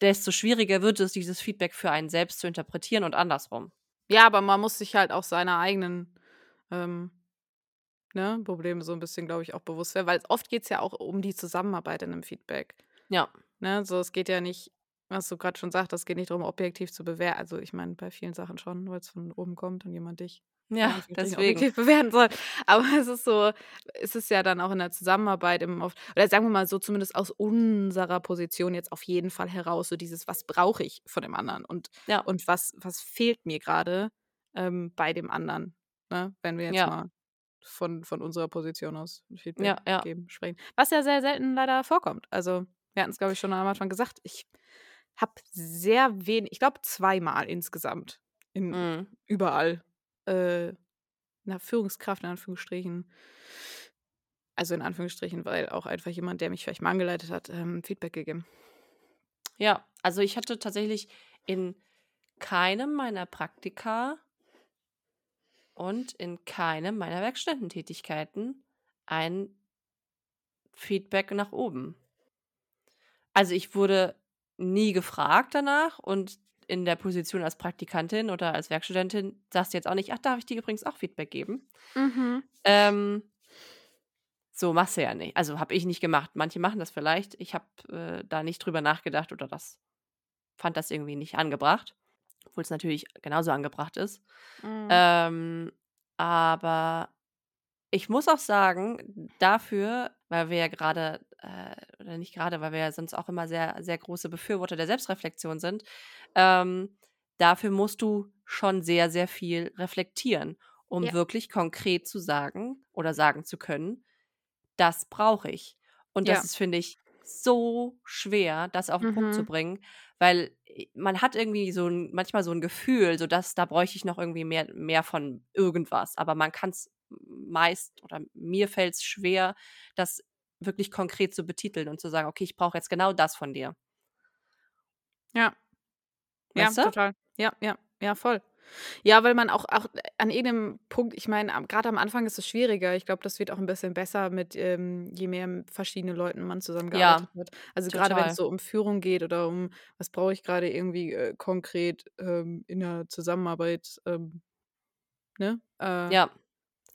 desto schwieriger wird es, dieses Feedback für einen selbst zu interpretieren und andersrum. Ja, aber man muss sich halt auch seiner eigenen ähm, ne, Probleme so ein bisschen, glaube ich, auch bewusst werden, weil oft geht es ja auch um die Zusammenarbeit in einem Feedback. Ja, Ne? So, es geht ja nicht, was du gerade schon sagst, es geht nicht darum, objektiv zu bewerten. Also ich meine, bei vielen Sachen schon, weil es von oben kommt und jemand dich ja, deswegen. objektiv bewerten soll. Aber es ist so, es ist ja dann auch in der Zusammenarbeit im oft, oder sagen wir mal so, zumindest aus unserer Position jetzt auf jeden Fall heraus, so dieses, was brauche ich von dem anderen und, Ja, und was, was fehlt mir gerade ähm, bei dem anderen, ne? wenn wir jetzt ja, mal von, von unserer Position aus Feedback ja, ja, geben, sprechen. Was ja sehr selten leider vorkommt. Also, wir hatten es, glaube ich, schon am Anfang gesagt. Ich habe sehr wenig, ich glaube zweimal insgesamt, in mm, überall, äh, einer Führungskraft in Anführungsstrichen, also in Anführungsstrichen, weil auch einfach jemand, der mich vielleicht mal angeleitet hat, ähm, Feedback gegeben. ja. Also ich hatte tatsächlich in keinem meiner Praktika und in keinem meiner Werkstättentätigkeiten ein Feedback nach oben. Also ich wurde nie gefragt danach und in der Position als Praktikantin oder als Werkstudentin sagst du jetzt auch nicht, ach, darf ich dir übrigens auch Feedback geben? Mhm. Ähm, so machst du ja nicht. Also habe ich nicht gemacht. Manche machen das vielleicht. Ich habe äh, da nicht drüber nachgedacht oder das fand das irgendwie nicht angebracht, obwohl es natürlich genauso angebracht ist. Mhm. Ähm, aber ich muss auch sagen, dafür, weil wir ja gerade, äh, oder nicht gerade, weil wir ja sonst auch immer sehr, sehr große Befürworter der Selbstreflexion sind, ähm, dafür musst du schon sehr, sehr viel reflektieren, um Ja. wirklich konkret zu sagen oder sagen zu können, das brauche ich. Und das Ja. ist, finde ich, so schwer, das auf den Punkt zu Mhm. bringen, weil äh, man hat irgendwie so ein, manchmal so ein Gefühl, so dass da bräuchte ich noch irgendwie mehr, mehr von irgendwas, aber man kann es meist oder mir fällt es schwer, das wirklich konkret zu betiteln und zu sagen, okay, ich brauche jetzt genau das von dir. Ja. Ja, Weißt du? total. Ja, ja, ja, voll. Ja, weil man auch, auch an irgendeinem Punkt, ich meine, gerade am Anfang ist es schwieriger. Ich glaube, das wird auch ein bisschen besser mit, ähm, je mehr mit verschiedenen Leuten man zusammengearbeitet hat. Also gerade wenn es so um Führung geht oder um, was brauche ich gerade irgendwie äh, konkret ähm, in der Zusammenarbeit, ähm, ne? Äh, Ja,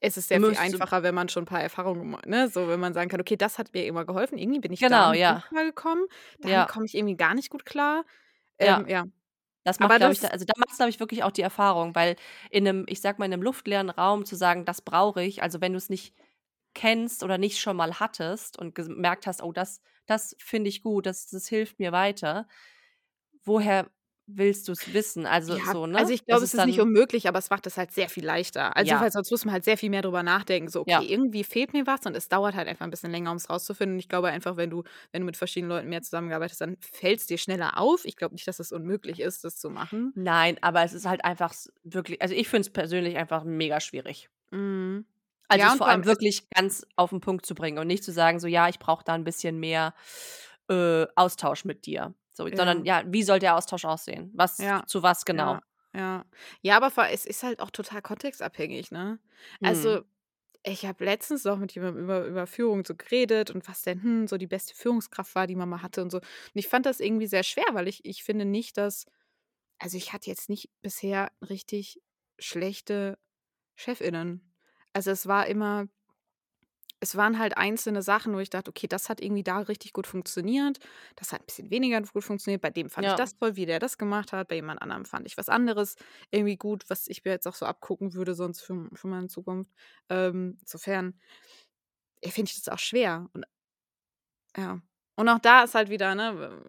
es ist sehr viel einfacher, wenn man schon ein paar Erfahrungen ne? So, wenn man sagen kann, okay, das hat mir immer geholfen, irgendwie bin ich da genau, nicht ja, gut klargekommen, dann ja, komme ich irgendwie gar nicht gut klar. ja. Ähm, ja, Das macht, glaube ich, da, also da macht es, glaube ich, wirklich auch die Erfahrung, weil in einem, ich sag mal, in einem luftleeren Raum zu sagen, das brauche ich, also wenn du es nicht kennst oder nicht schon mal hattest und gemerkt hast, oh, das, das finde ich gut, das, das hilft mir weiter, woher willst du es wissen? Also Ja, so, also ne? ich Das glaube, es ist nicht unmöglich, aber es macht es halt sehr viel leichter. Also ja, weil sonst muss man halt sehr viel mehr drüber nachdenken. So, okay, ja, irgendwie fehlt mir was und es dauert halt einfach ein bisschen länger, um es rauszufinden. Und ich glaube einfach, wenn du, wenn du mit verschiedenen Leuten mehr zusammengearbeitet hast, dann fällt es dir schneller auf. Ich glaube nicht, dass es unmöglich ist, das zu machen. nein, aber es ist halt einfach wirklich, also ich finde es persönlich einfach mega schwierig. Mhm. Also Ja, vor allem wirklich ganz auf den Punkt zu bringen und nicht zu sagen, so ja, ich brauche da ein bisschen mehr äh, Austausch mit dir. So, sondern ja, ja, wie soll der Austausch aussehen? Was ja, zu was genau? ja, ja. Ja, aber vor- es ist halt auch total kontextabhängig, ne? Also Hm. ich habe letztens auch mit jemandem über, über Führung so geredet und was denn hm, so die beste Führungskraft war, die man mal hatte und so. Und ich fand das irgendwie sehr schwer, weil ich, ich finde nicht, dass, also ich hatte jetzt nicht bisher richtig schlechte ChefInnen. Also es war immer, es waren halt einzelne Sachen, wo ich dachte, okay, das hat irgendwie da richtig gut funktioniert. Das hat ein bisschen weniger gut funktioniert. Bei dem fand ich Ja. das toll, wie der das gemacht hat. Bei jemand anderem fand ich was anderes irgendwie gut, was ich mir jetzt auch so abgucken würde, sonst für, für meine Zukunft. Ähm, insofern ja, finde ich das auch schwer. Und ja. Und auch da ist halt wieder, ne,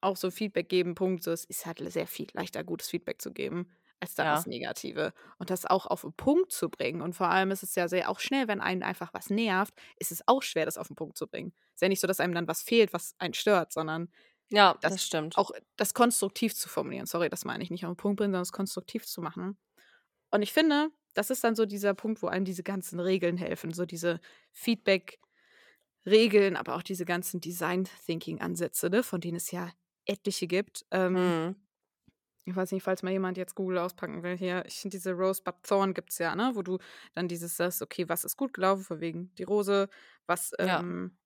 auch so Feedback geben, Punkt. So, es ist halt sehr viel leichter, gutes Feedback zu geben, als dann das Ja. Negative. Und das auch auf den Punkt zu bringen. Und vor allem ist es ja sehr auch schnell, wenn einen einfach was nervt, ist es auch schwer, das auf den Punkt zu bringen. Ist ja nicht so, dass einem dann was fehlt, was einen stört, sondern Ja, das das stimmt. auch das konstruktiv zu formulieren. Sorry, das meine ich nicht auf den Punkt bringen, sondern es konstruktiv zu machen. Und ich finde, das ist dann so dieser Punkt, wo einem diese ganzen Regeln helfen, so diese Feedback-Regeln, aber auch diese ganzen Design-Thinking-Ansätze, ne, von denen es ja etliche gibt. Ähm, Mhm. Ich weiß nicht, falls mal jemand jetzt Google auspacken will hier, ich finde diese Rosebud Thorn gibt es ja, ne, wo du dann dieses sagst, okay, was ist gut gelaufen, von wegen die Rose, was Ja. ähm,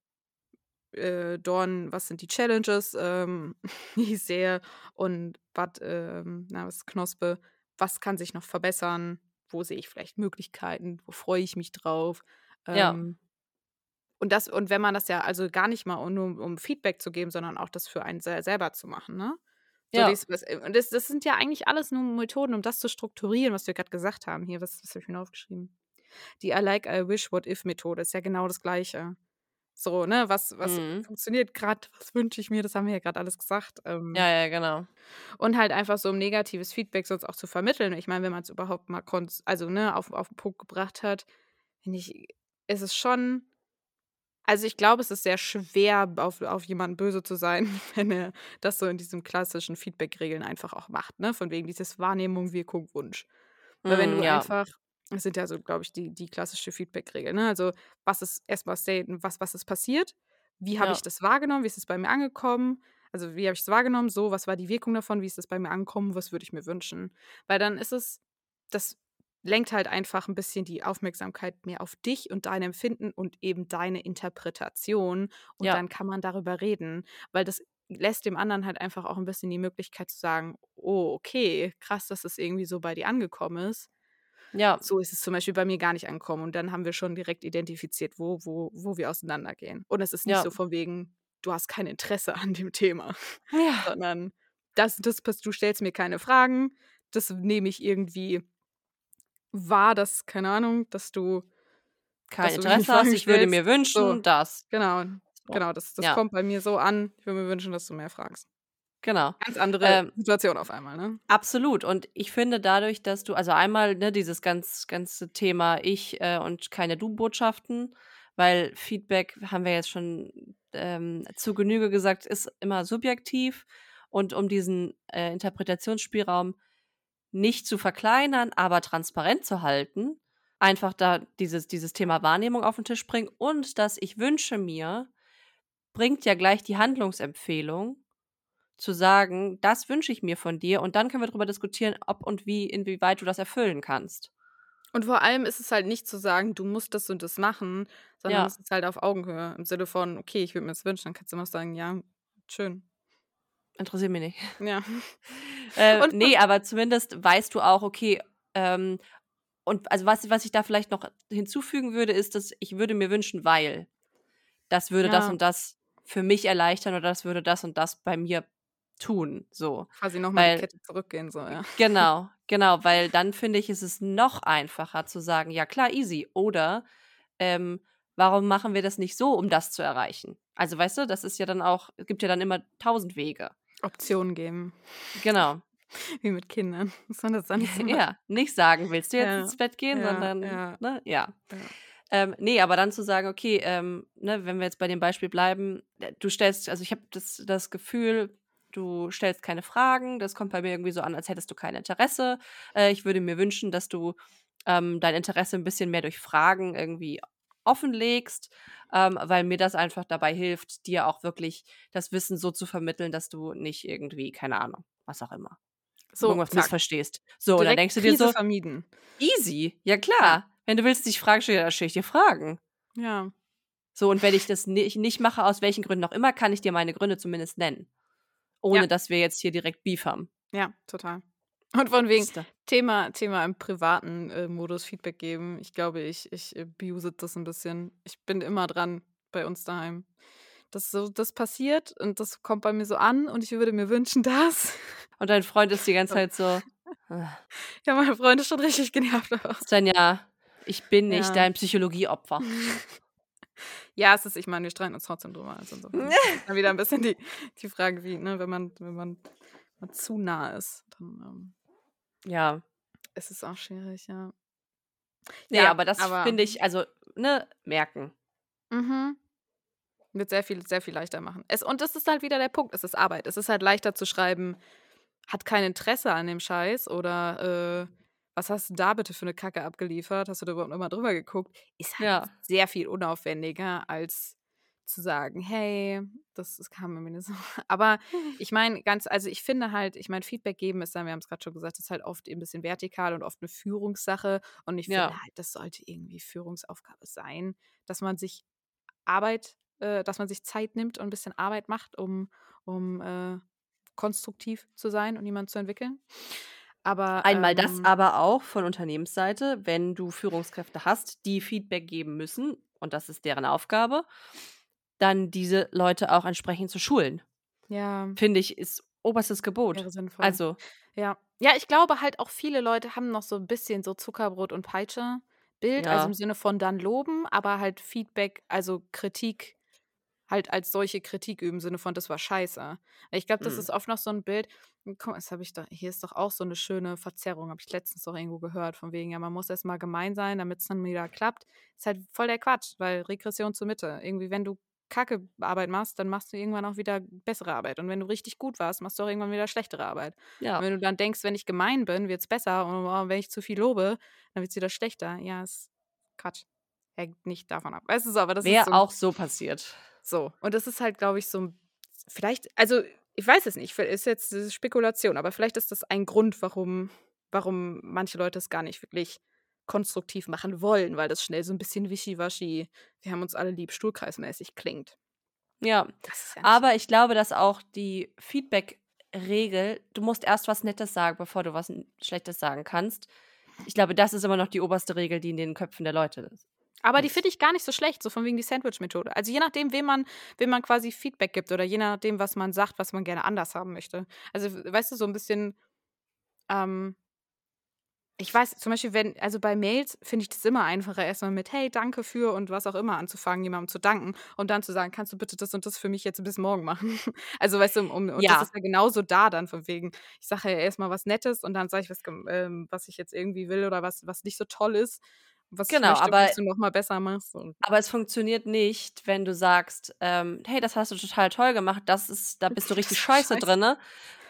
äh, Dorn, was sind die Challenges, ähm, die ich sehe und Bud, ähm, na, was Knospe, was kann sich noch verbessern, wo sehe ich vielleicht Möglichkeiten, wo freue ich mich drauf. Ja. Ähm, und das, und wenn man das ja also gar nicht mal nur um, Feedback zu geben, sondern auch das für einen sel- selber zu machen, ne? So Ja. was, und das, das sind ja eigentlich alles nur Methoden, um das zu strukturieren, was wir gerade gesagt haben. Hier, was, was habe ich mir aufgeschrieben? Die I like, I wish, what if Methode ist ja genau das Gleiche. So, ne, was, was Mhm. funktioniert gerade, was wünsche ich mir, das haben wir ja gerade alles gesagt. Ähm, Ja, ja, genau. und halt einfach so um negatives Feedback sonst auch zu vermitteln. Ich meine, wenn man es überhaupt mal also, ne, auf, auf den Punkt gebracht hat, finde ich, ist es schon. Also ich glaube, es ist sehr schwer, auf, auf jemanden böse zu sein, wenn er das so in diesen klassischen Feedback-Regeln einfach auch macht, ne? Von wegen dieses Wahrnehmung, Wirkung, Wunsch. Weil wenn Mhm, du ja. einfach, das sind ja so, glaube ich, die, die klassische Feedback-Regel, ne? Also, was ist erstmal staten, was, was ist passiert? Wie habe ich Ja. das wahrgenommen? Wie ist es bei mir angekommen? Also, wie habe ich es wahrgenommen? So, was war die Wirkung davon? Wie ist es bei mir angekommen? Was würde ich mir wünschen? Weil dann ist es, das lenkt halt einfach ein bisschen die Aufmerksamkeit mehr auf dich und dein Empfinden und eben deine Interpretation. Und Ja. dann kann man darüber reden, weil das lässt dem anderen halt einfach auch ein bisschen die Möglichkeit zu sagen, oh, okay, krass, dass es irgendwie so bei dir angekommen ist. Ja. So ist es zum Beispiel bei mir gar nicht angekommen. Und dann haben wir schon direkt identifiziert, wo, wo, wo wir auseinandergehen. Und es ist nicht Ja. so von wegen, du hast kein Interesse an dem Thema, Ja. sondern das, das, du stellst mir keine Fragen, das nehme ich irgendwie wahr, dass, keine Ahnung, dass du, Kein dass du Interesse hast. Fragen Ich würde stellst. mir wünschen, So, dass. genau, So. genau, das, das Ja. kommt bei mir so an. Ich würde mir wünschen, dass du mehr fragst. Genau. Ganz andere Ähm, Situation auf einmal, ne? Absolut. Und ich finde dadurch, dass du, also einmal ne, dieses ganz, ganze Thema Ich äh, und keine Du-Botschaften, weil Feedback, haben wir jetzt schon ähm, zu Genüge gesagt, ist immer subjektiv. Und um diesen äh, Interpretationsspielraum nicht zu verkleinern, aber transparent zu halten, einfach da dieses, dieses Thema Wahrnehmung auf den Tisch bringen und das Ich wünsche mir, bringt ja gleich die Handlungsempfehlung zu sagen, das wünsche ich mir von dir und dann können wir darüber diskutieren, ob und wie, inwieweit du das erfüllen kannst. Und vor allem ist es halt nicht zu sagen, du musst das und das machen, sondern Ja. es ist halt auf Augenhöhe. Im Sinne von, okay, ich würde mir das wünschen, dann kannst du immer sagen, ja, schön. Interessiert mich nicht. Ja. Äh, Und- nee, aber zumindest weißt du auch, okay, ähm, und also was, was ich da vielleicht noch hinzufügen würde, ist, dass ich würde mir wünschen, weil das würde das Ja. und das für mich erleichtern oder das würde das und das bei mir tun. So. Quasi nochmal die Kette zurückgehen, so, ja. Genau, genau, weil dann finde ich, ist es noch einfacher zu sagen, ja klar, easy. Oder ähm, warum machen wir das nicht so, um das zu erreichen? Also weißt du, das ist ja dann auch, es gibt ja dann immer tausend Wege. Optionen geben. Genau. Wie mit Kindern. Muss man das dann nicht so machen? ja, nicht sagen, willst du jetzt Ja, ins Bett gehen, ja, sondern, ja. ne, ja. Ja. Ähm, nee, aber dann zu sagen, okay, ähm, ne, wenn wir jetzt bei dem Beispiel bleiben, äh, du stellst, also ich habe das, das Gefühl, du stellst keine Fragen, das kommt bei mir irgendwie so an, als hättest du kein Interesse. Äh, ich würde mir wünschen, dass du ähm, dein Interesse ein bisschen mehr durch Fragen irgendwie offenlegst, ähm, weil mir das einfach dabei hilft, dir auch wirklich das Wissen so zu vermitteln, dass du nicht irgendwie, keine Ahnung, was auch immer, So, irgendwas zack. missverstehst. So, und dann Direkt denkst du dir Krise so, vermieden. Easy, ja klar. Wenn du willst, dass ich Fragen stelle ich dir Fragen. Ja. So, und wenn ich das nicht, nicht mache, aus welchen Gründen auch immer, kann ich dir meine Gründe zumindest nennen. Ohne Ja. dass wir jetzt hier direkt Beef haben. Ja, total. Und von wegen. Thema, Thema im privaten äh, Modus Feedback geben. Ich glaube, ich, ich abuse das ein bisschen. Ich bin immer dran bei uns daheim. Das, so, das passiert und das kommt bei mir so an und ich würde mir wünschen, dass. Und dein Freund ist die ganze Zeit so, "Ah, Ja, meine Freunde schon richtig genervt. aber- Svenja, ich bin nicht Ja. dein Psychologieopfer. Ja, es ist, ich meine, wir streiten uns trotzdem drüber. Also insofern ist dann wieder ein bisschen die, die Frage, wie, ne, wenn man, wenn man, man zu nah ist, dann ähm, Ja. ist es auch schwierig, ja. Nee, Ja, aber das finde ich, also, ne, merken. Mhm. Wird sehr viel, sehr viel leichter machen. Es, und das ist halt wieder der Punkt. Es ist Arbeit. Es ist halt leichter zu schreiben, hat kein Interesse an dem Scheiß oder äh, was hast du da bitte für eine Kacke abgeliefert? Hast du da überhaupt immer drüber geguckt? Ist halt Ja. sehr viel unaufwendiger, als zu sagen, hey, das, das kam mir nicht so. Aber ich meine, ganz, also ich finde halt, ich meine, Feedback geben ist dann, wir haben es gerade schon gesagt, ist halt oft ein bisschen vertikal und oft eine Führungssache. Und ich finde Ja. halt, das sollte irgendwie Führungsaufgabe sein, dass man sich Arbeit, äh, dass man sich Zeit nimmt und ein bisschen Arbeit macht, um, um äh, konstruktiv zu sein und jemanden zu entwickeln. Aber Einmal das, ähm, aber auch von Unternehmensseite, wenn du Führungskräfte hast, die Feedback geben müssen, und das ist deren Aufgabe, dann diese Leute auch entsprechend zu schulen. ja, Finde ich, ist oberstes Gebot. wäre sinnvoll. Also, Ja. Ja, ich glaube halt auch viele Leute haben noch so ein bisschen so Zuckerbrot und Peitsche Bild, also Ja. im Sinne von dann loben, aber halt Feedback, also Kritik halt als solche Kritik üben, im Sinne von das war scheiße. Ich glaube, das Mhm. ist oft noch so ein Bild. Guck mal, das habe ich da, hier ist doch auch so eine schöne Verzerrung, habe ich letztens doch irgendwo gehört, von wegen, ja, man muss erst mal gemein sein, damit es dann wieder klappt. Ist halt voll der Quatsch, weil Regression zur Mitte. Irgendwie, wenn du Kacke Arbeit machst, dann machst du irgendwann auch wieder bessere Arbeit. Und wenn du richtig gut warst, machst du auch irgendwann wieder schlechtere Arbeit. ja. Und wenn du dann denkst, wenn ich gemein bin, wird es besser und oh, wenn ich zu viel lobe, dann wird es wieder schlechter. Ja, ist Quatsch. Hängt nicht davon ab. Weißt du so, aber das ist Wäre so, auch so passiert. so. Und das ist halt, glaube ich, so ein- vielleicht, also ich weiß es nicht, ist jetzt Spekulation, aber vielleicht ist das ein Grund, warum, warum manche Leute es gar nicht wirklich konstruktiv machen wollen, weil das schnell so ein bisschen wischiwaschi, wir haben uns alle lieb, stuhlkreismäßig klingt. Ja. Ja Aber ich glaube, dass auch die Feedback-Regel, du musst erst was Nettes sagen, bevor du was Schlechtes sagen kannst. Ich glaube, das ist immer noch die oberste Regel, die in den Köpfen der Leute ist. Aber die finde ich gar nicht so schlecht, so von wegen die Sandwich-Methode. Also je nachdem, wem man, wem man quasi Feedback gibt oder je nachdem, was man sagt, was man gerne anders haben möchte. Also, weißt du, so ein bisschen, ähm, ich weiß, zum Beispiel, wenn, also bei Mails finde ich das immer einfacher, erstmal mit Hey, danke für und was auch immer anzufangen, jemandem zu danken und dann zu sagen, kannst du bitte das und das für mich jetzt bis morgen machen? Also, weißt du, um, und Ja. das ist ja genauso da dann von wegen, ich sage ja erstmal was Nettes und dann sage ich, was, ähm, was ich jetzt irgendwie will oder was, was nicht so toll ist, was Genau, ich möchte, aber- was du nochmal besser machst. Aber es funktioniert nicht, wenn du sagst, ähm, hey, das hast du total toll gemacht, das ist, da bist du richtig scheiße scheiße. drin.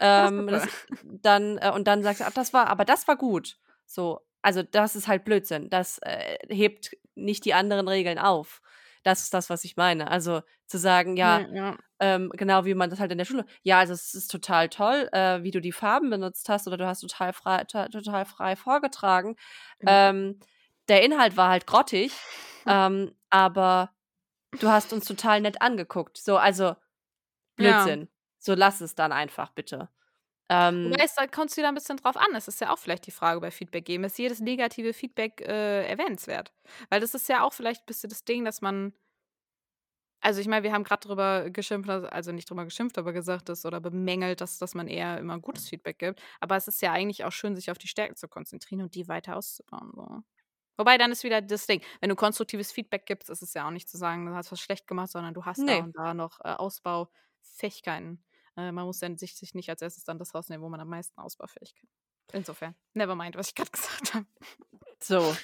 Ähm, das, dann, äh, und dann sagst du, ach, das war, aber das war gut. So, also das ist halt Blödsinn. Das äh, hebt nicht die anderen Regeln auf. Das ist das, was ich meine. Also zu sagen, ja, ja, ja. ähm, genau wie man das halt in der Schule. Ja, also es ist total toll, äh, wie du die Farben benutzt hast oder du hast total frei, to total frei vorgetragen. Genau. Ähm, der Inhalt war halt grottig, ähm, aber du hast uns total nett angeguckt. So, also Ja. Blödsinn. So lass es dann einfach bitte. Ähm, Wobei es da kommt es wieder ein bisschen drauf an. Es ist ja auch vielleicht die Frage bei Feedback geben. Ist jedes negative Feedback äh, erwähnenswert? Weil das ist ja auch vielleicht ein bisschen das Ding, dass man. Also, ich meine, wir haben gerade drüber geschimpft, also- nicht drüber geschimpft, aber gesagt, dass oder bemängelt, dass, dass man eher immer gutes Feedback gibt. Aber es ist ja eigentlich auch schön, sich auf die Stärken zu konzentrieren und die weiter auszubauen. So. Wobei dann ist wieder das Ding, wenn du konstruktives Feedback gibst, ist es ja auch nicht zu sagen, du hast was schlecht gemacht, sondern du hast Nee. da und da noch äh, Ausbaufähigkeiten. Äh, man muss dann sich, sich nicht als erstes dann das rausnehmen, wo man am meisten Ausbaufähigkeit hat. Insofern, never mind, was ich gerade gesagt habe. So.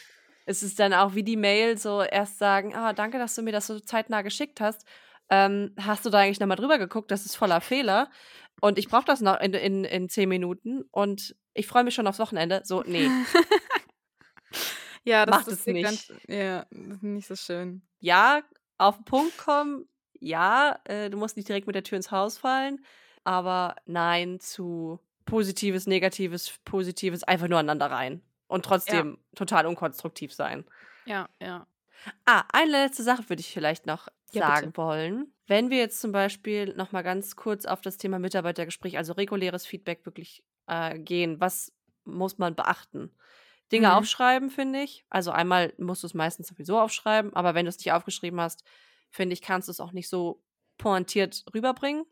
Es ist dann auch wie die Mail, so erst sagen, ah, danke, dass du mir das so zeitnah geschickt hast. Ähm, hast du da eigentlich nochmal drüber geguckt? Das ist voller Fehler. Und ich brauche das noch in, in, in zehn Minuten und ich freue mich schon aufs Wochenende. So, nee. ja, das Macht das es nicht. Ganz, ja, ist nicht so schön. ja, auf den Punkt kommen, ja, äh, du musst nicht direkt mit der Tür ins Haus fallen, aber nein zu Positives, Negatives, Positives, einfach nur aneinander rein. und trotzdem total unkonstruktiv sein. Ja, ja. Ah, eine letzte Sache würde ich vielleicht noch Ja, sagen bitte. wollen. Wenn wir jetzt zum Beispiel noch mal ganz kurz auf das Thema Mitarbeitergespräch, also reguläres Feedback wirklich äh, gehen, was muss man beachten? Dinge Mhm. aufschreiben, finde ich. Also einmal musst du es meistens sowieso aufschreiben, aber wenn du es nicht aufgeschrieben hast, finde ich, kannst du es auch nicht so pointiert rüberbringen.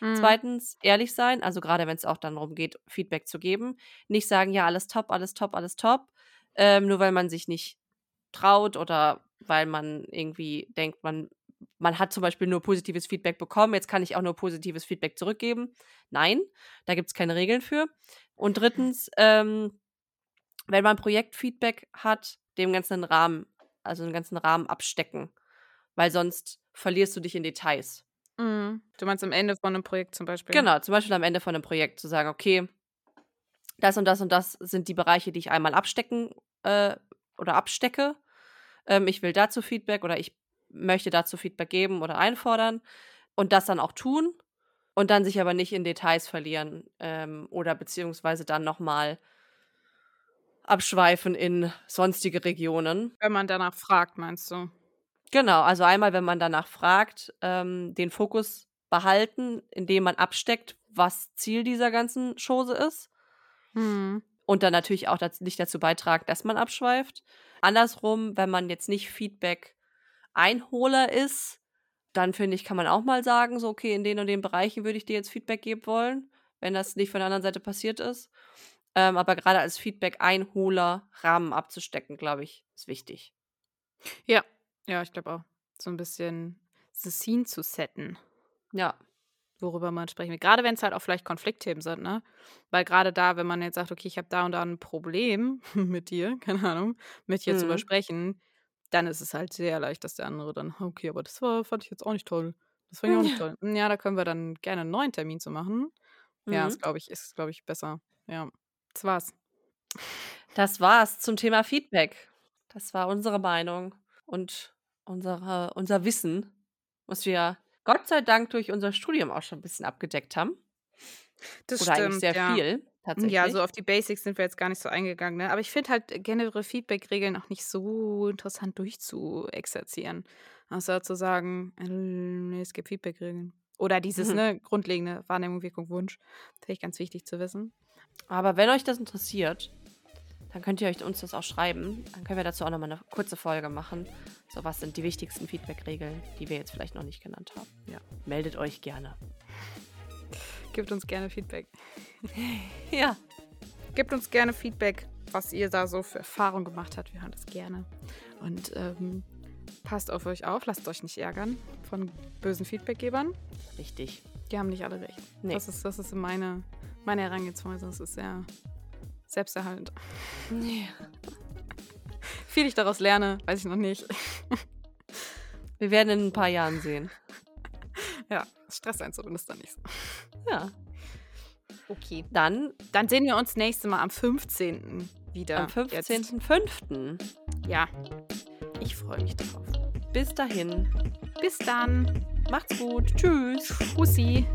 Mhm. Zweitens, ehrlich sein, also gerade wenn es auch dann darum geht, Feedback zu geben. Nicht sagen, ja, alles top, alles top, alles top, ähm, nur weil man sich nicht traut oder weil man irgendwie denkt, man, man hat zum Beispiel nur positives Feedback bekommen, jetzt kann ich auch nur positives Feedback zurückgeben. Nein, da gibt es keine Regeln für. Und drittens, ähm, wenn man Projektfeedback hat, dem ganzen Rahmen, also den ganzen Rahmen abstecken, weil sonst verlierst du dich in Details. Mhm. Du meinst am Ende von einem Projekt zum Beispiel? Genau, zum Beispiel am Ende von einem Projekt zu sagen, okay, das und das und das sind die Bereiche, die ich einmal abstecken äh, oder abstecke. Ähm, ich will dazu Feedback oder ich möchte dazu Feedback geben oder einfordern und das dann auch tun und dann sich aber nicht in Details verlieren ähm, oder beziehungsweise dann nochmal abschweifen in sonstige Regionen. Wenn man danach fragt, meinst du? Genau, also einmal, wenn man danach fragt, ähm, den Fokus behalten, indem man absteckt, was Ziel dieser ganzen Chose ist. Mhm. Und dann natürlich auch das, nicht dazu beitragen, dass man abschweift. Andersrum, wenn man jetzt nicht Feedback-Einholer ist, dann finde ich, kann man auch mal sagen, so, okay, in den und den Bereichen würde ich dir jetzt Feedback geben wollen, wenn das nicht von der anderen Seite passiert ist. Ähm, aber gerade als Feedback-Einholer Rahmen abzustecken, glaube ich, ist wichtig. Ja, ja, ich glaube auch. So ein bisschen the scene zu setten, Ja. worüber man sprechen will. Gerade wenn es halt auch vielleicht Konfliktthemen sind, ne? Weil gerade da, wenn man jetzt sagt, okay, ich habe da und da ein Problem mit dir, keine Ahnung, mit dir zu Mhm. besprechen, dann ist es halt sehr leicht, dass der andere dann, okay, aber das war, fand ich jetzt auch nicht toll. Das fand ich auch nicht toll. "Hm, Ja, da können wir dann gerne einen neuen Termin zu machen. Ja, Mhm. ist, glaube ich, ist, glaube ich, besser. Ja. Das war's. Das war's zum Thema Feedback. Das war unsere Meinung und unsere, unser Wissen, was wir Gott sei Dank durch unser Studium auch schon ein bisschen abgedeckt haben. Das Oder eigentlich sehr ja. viel, tatsächlich. Ja, so auf die Basics sind wir jetzt gar nicht so eingegangen. Ne? Aber ich finde halt generelle Feedback-Regeln auch nicht so interessant durchzuexerzieren. Außer zu sagen, äh, nee, es gibt Feedback-Regeln. Oder dieses Mhm. ne, grundlegende Wahrnehmung, Wirkung, Wunsch. Finde ich ganz wichtig zu wissen. Aber wenn euch das interessiert, dann könnt ihr euch uns das auch schreiben. Dann können wir dazu auch nochmal eine kurze Folge machen. So, was sind die wichtigsten Feedback-Regeln, die wir jetzt vielleicht noch nicht genannt haben? Ja, meldet euch gerne. Gebt uns gerne Feedback. Ja, Gebt uns gerne Feedback, was ihr da so für Erfahrungen gemacht habt. Wir hören das gerne. Und ähm, passt auf euch auf, lasst euch nicht ärgern von bösen Feedbackgebern. richtig. Die haben nicht alle recht. Nee. Das ist, das ist meine, meine Herangehensweise. Das ist sehr selbsterhaltend. Ja. Viel ich daraus lerne, weiß ich noch nicht. Wir werden in ein paar Jahren sehen. Ja, Stress eins zumindest dann nicht so. Ja, Okay. dann Dann sehen wir uns nächste Mal am 15. wieder. am Jetzt. 15.05. Ja. Ich freue mich drauf. Bis dahin. Bis dann. Macht's gut. Tschüss. Pussy.